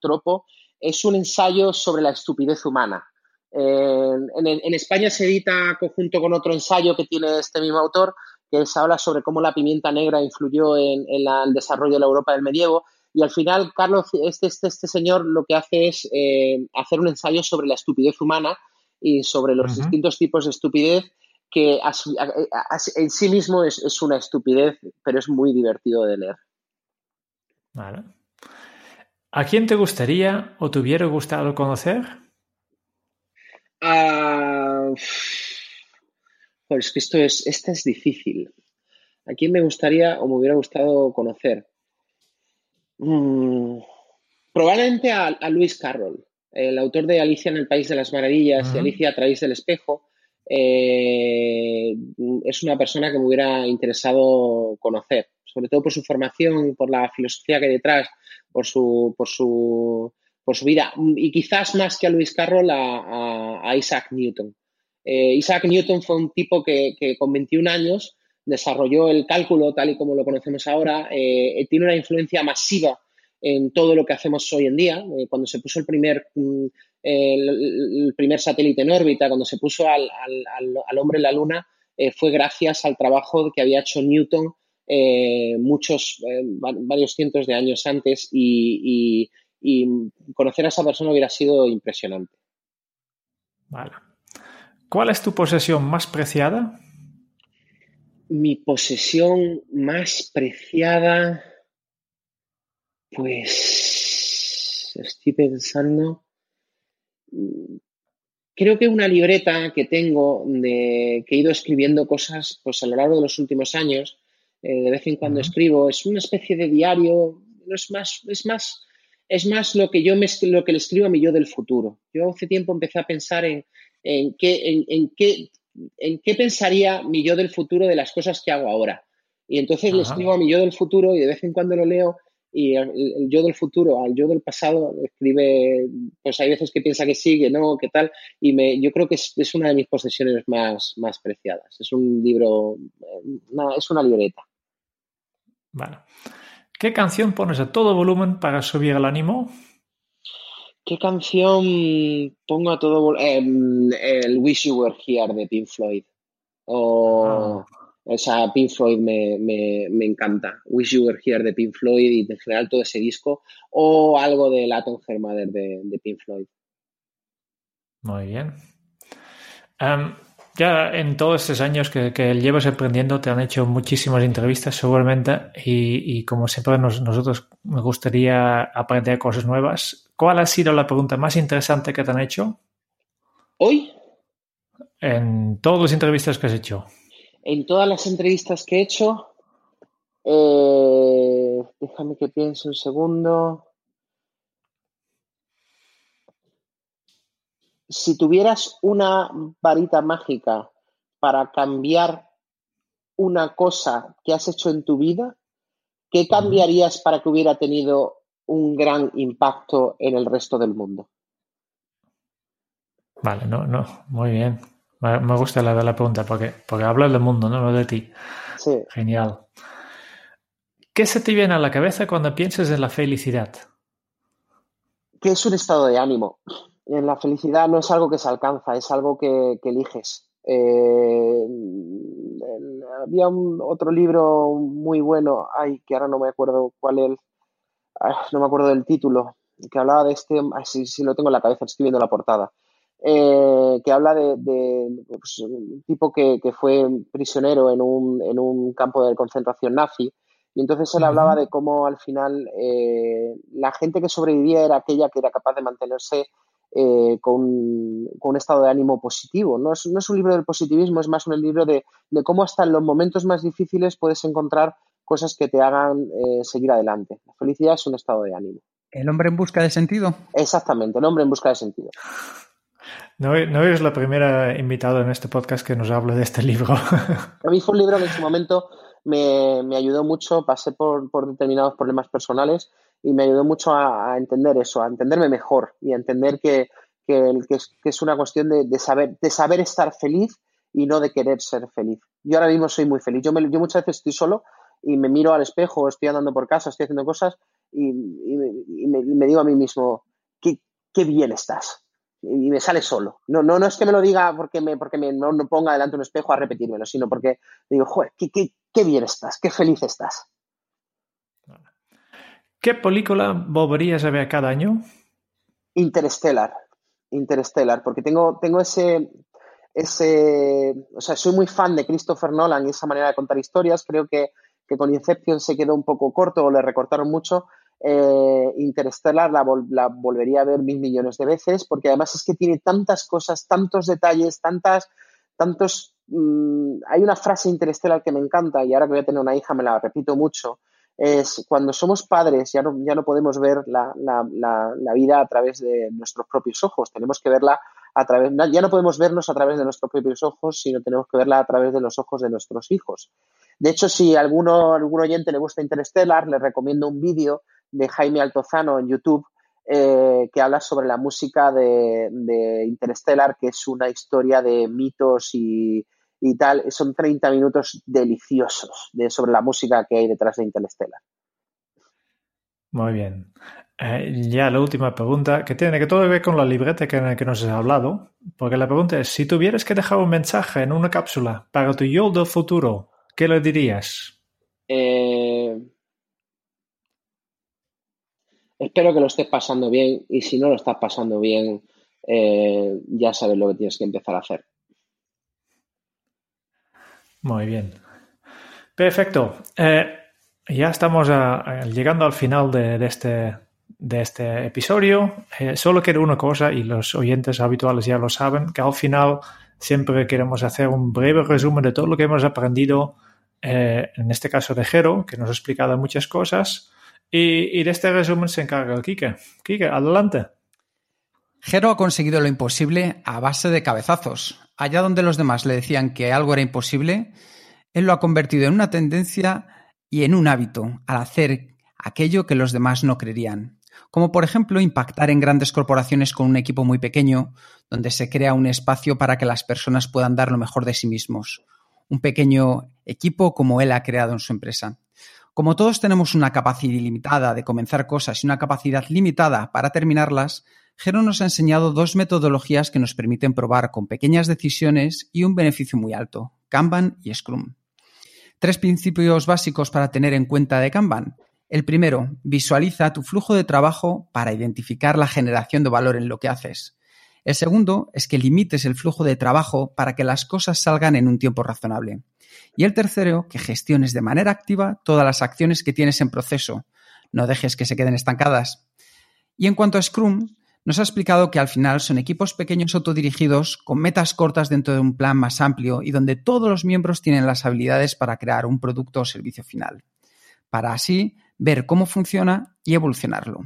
es un ensayo sobre la estupidez humana. Eh, en, en, España se edita conjunto con otro ensayo que tiene este mismo autor, que se habla sobre cómo la pimienta negra influyó en, en la, el desarrollo de la Europa del medievo. Y al final, Carlos, este, este, este señor lo que hace es eh, hacer un ensayo sobre la estupidez humana y sobre los uh -huh. distintos tipos de estupidez que a, a, a, en sí mismo es, es, una estupidez, pero es muy divertido de leer. Vale. ¿A quién te gustaría o te hubiera gustado conocer? Uh, pues que esto es, esta es difícil. ¿A quién me gustaría o me hubiera gustado conocer? Mm, probablemente a, a Lewis Carroll, el autor de Alicia en el País de las Maravillas uh -huh. y Alicia a través del espejo. Eh, es una persona que me hubiera interesado conocer, sobre todo por su formación, por la filosofía que hay detrás, por su, por su, por su vida y quizás más que a Lewis Carroll a, Isaac Newton. Eh, Isaac Newton fue un tipo que, con 21 años desarrolló el cálculo tal y como lo conocemos ahora, eh, tiene una influencia masiva en todo lo que hacemos hoy en día. Cuando se puso el primer, mm, el, el, primer satélite en órbita, cuando se puso al, al, al hombre en la Luna, eh, fue gracias al trabajo que había hecho Newton eh, muchos, varios cientos de años antes y, y, y, conocer a esa persona hubiera sido impresionante. Vale. ¿Cuál es tu posesión más preciada? Mi posesión más preciada, pues estoy pensando, creo que una libreta que tengo de que he ido escribiendo cosas pues a lo largo de los últimos años, eh, de vez en cuando uh -huh. escribo, es una especie de diario, no es más, es más, es más lo que yo me lo que le escribo a mi yo del futuro. Yo hace tiempo empecé a pensar en, en qué, en, en qué, en qué pensaría mi yo del futuro de las cosas que hago ahora. Y entonces le escribo a mi yo del futuro y de vez en cuando lo leo y el, el, yo del futuro al yo del pasado escribe, pues hay veces que piensa que sí, que no, que tal, y me, yo creo que es, es una de mis posesiones más, más preciadas. Es un libro, una, es una libreta. Vale. ¿Qué canción pones a todo volumen para subir el ánimo? ¿Qué canción pongo a todo volumen? Eh, el Wish You Were Here de Pink Floyd. O, oh. O sea, Pink Floyd me, me, me, encanta. Wish You Were Here de Pink Floyd y en general todo ese disco. O algo de Latin Hermader de, de Pink Floyd. Muy bien. Um, ya en todos estos años que, que, llevas aprendiendo te han hecho muchísimas entrevistas seguramente y, y como siempre nos, nosotros me gustaría aprender cosas nuevas. ¿Cuál ha sido la pregunta más interesante que te han hecho? ¿Hoy? En todas las entrevistas que has hecho. En todas las entrevistas que he hecho, eh, déjame que piense un segundo. Si tuvieras una varita mágica para cambiar una cosa que has hecho en tu vida, ¿qué cambiarías para que hubiera tenido un gran impacto en el resto del mundo? Vale, no, no, muy bien. Me gusta la la pregunta porque, porque hablas del mundo, no, de ti. Sí. Genial. ¿Qué se te viene a la cabeza cuando piensas en la felicidad? Que es un estado de ánimo. En la felicidad no es algo que se alcanza, es algo que, eliges. Eh, había un, otro libro muy bueno, ay, que ahora no me acuerdo cuál es, no me acuerdo del título, que hablaba de este, si, si lo tengo en la cabeza, estoy viendo la portada, eh, que habla de, pues, un tipo que, que, fue prisionero en un, en un campo de concentración nazi y entonces él hablaba de cómo al final eh, la gente que sobrevivía era aquella que era capaz de mantenerse eh, con, un estado de ánimo positivo. ¿no? Es, no es un libro del positivismo, es más un libro de, cómo hasta en los momentos más difíciles puedes encontrar cosas que te hagan eh, seguir adelante. La felicidad es un estado de ánimo. ¿El hombre en busca de sentido? Exactamente, el hombre en busca de sentido. No, eres la primera invitada en este podcast que nos habla de este libro. (laughs) A mí fue un libro que en su momento me, me ayudó mucho, pasé por, por, determinados problemas personales y me ayudó mucho a, entender eso, a entenderme mejor y a entender que, que, es, una cuestión de, de, saber, de saber estar feliz y no de querer ser feliz. Yo ahora mismo soy muy feliz. Yo, me, yo muchas veces estoy solo y me miro al espejo, estoy andando por casa, estoy haciendo cosas y, me, y me, digo a mí mismo, qué, qué bien estás y me sale solo. No, no, no es que me lo diga porque me, porque me no, no ponga delante un espejo a repetírmelo, sino porque digo, joder, qué, qué, qué bien estás, qué feliz estás. ¿Qué película volverías a ver cada año? Interstellar. Interstellar, porque tengo, tengo ese, ese. O sea, soy muy fan de Christopher Nolan y esa manera de contar historias. Creo que, que con Inception se quedó un poco corto o le recortaron mucho. Eh, Interstellar la, vol la, volvería a ver mil millones de veces, porque además es que tiene tantas cosas, tantos detalles, tantas, tantos... Mmm, hay una frase Interstellar que me encanta y ahora que voy a tener una hija me la repito mucho, es cuando somos padres ya no, ya no podemos ver la, la, la, la vida a través de nuestros propios ojos, tenemos que verla a través, ya no podemos vernos a través de nuestros propios ojos, sino tenemos que verla a través de los ojos de nuestros hijos. De hecho, si a alguno, algún oyente le gusta Interstellar, le recomiendo un vídeo de Jaime Altozano en YouTube eh, que habla sobre la música de, de, Interstellar, que es una historia de mitos y, y tal. Son 30 minutos deliciosos de, sobre la música que hay detrás de Interstellar. Muy bien. Eh, ya la última pregunta, que tiene que todo que ver con la libreta que, que, nos has hablado, porque la pregunta es, si tuvieras que dejar un mensaje en una cápsula para tu yo del futuro, ¿qué le dirías? Eh, espero que lo estés pasando bien y si no lo estás pasando bien, eh, ya sabes lo que tienes que empezar a hacer. Muy bien. Perfecto. Eh, ya estamos a, a, llegando al final de, de, este, de este episodio. Eh, solo quiero una cosa y los oyentes habituales ya lo saben, que al final siempre queremos hacer un breve resumen de todo lo que hemos aprendido, eh, en este caso de Jero, que nos ha explicado muchas cosas. Y, de este resumen se encarga el Quique. Quique, adelante. Jero ha conseguido lo imposible a base de cabezazos. Allá donde los demás le decían que algo era imposible, él lo ha convertido en una tendencia y en un hábito al hacer aquello que los demás no creerían. Como por ejemplo impactar en grandes corporaciones con un equipo muy pequeño, donde se crea un espacio para que las personas puedan dar lo mejor de sí mismos. Un pequeño equipo como él ha creado en su empresa. Como todos tenemos una capacidad ilimitada de comenzar cosas y una capacidad limitada para terminarlas, Jero nos ha enseñado dos metodologías que nos permiten probar con pequeñas decisiones y un beneficio muy alto, Kanban y Scrum. Tres principios básicos para tener en cuenta de Kanban. El primero, visualiza tu flujo de trabajo para identificar la generación de valor en lo que haces. El segundo es que limites el flujo de trabajo para que las cosas salgan en un tiempo razonable. Y el tercero, que gestiones de manera activa todas las acciones que tienes en proceso. No dejes que se queden estancadas. Y en cuanto a Scrum, nos ha explicado que al final son equipos pequeños autodirigidos con metas cortas dentro de un plan más amplio y donde todos los miembros tienen las habilidades para crear un producto o servicio final, para así ver cómo funciona y evolucionarlo.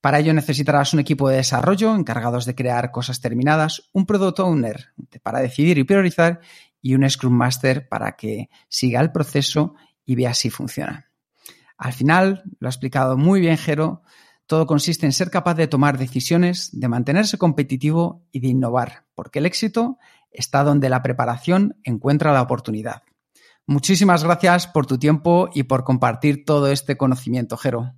Para ello necesitarás un equipo de desarrollo encargados de crear cosas terminadas, un product owner para decidir y priorizar y un Scrum Master para que siga el proceso y vea si funciona. Al final, lo ha explicado muy bien Jero, todo consiste en ser capaz de tomar decisiones, de mantenerse competitivo y de innovar, porque el éxito está donde la preparación encuentra la oportunidad. Muchísimas gracias por tu tiempo y por compartir todo este conocimiento, Jero.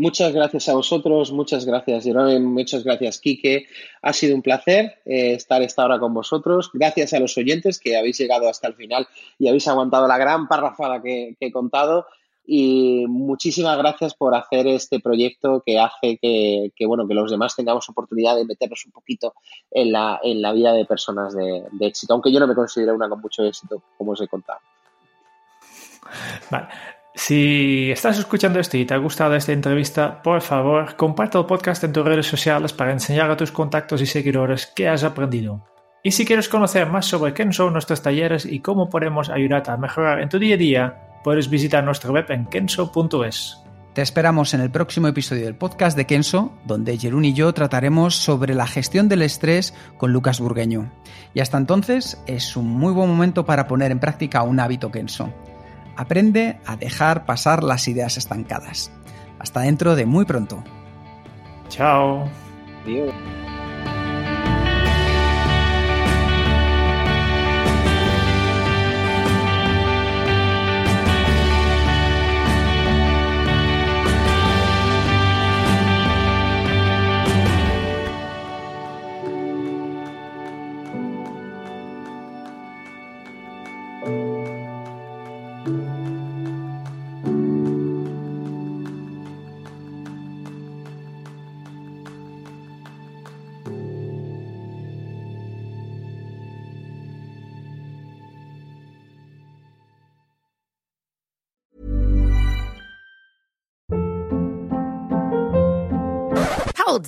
Muchas gracias a vosotros, muchas gracias Jerome, muchas gracias Quique. Ha sido un placer eh, estar esta hora con vosotros. Gracias a los oyentes que habéis llegado hasta el final y habéis aguantado la gran parrafada que he contado y muchísimas gracias por hacer este proyecto que hace que, bueno, que los demás tengamos oportunidad de meternos un poquito en la, en la vida de personas de, éxito, aunque yo no me considero una con mucho éxito, como os he contado. Vale. Si estás escuchando esto y te ha gustado esta entrevista, por favor, comparte el podcast en tus redes sociales para enseñar a tus contactos y seguidores qué has aprendido. Y si quieres conocer más sobre qué son nuestros talleres y cómo podemos ayudarte a mejorar en tu día a día, puedes visitar nuestra web en kenso.es. Te esperamos en el próximo episodio del podcast de Kenso, donde Jerún y yo trataremos sobre la gestión del estrés con Lucas Burgueño. Y hasta entonces es un muy buen momento para poner en práctica un hábito Kenso. Aprende a dejar pasar las ideas estancadas. Hasta dentro de muy pronto. Chao. Adiós.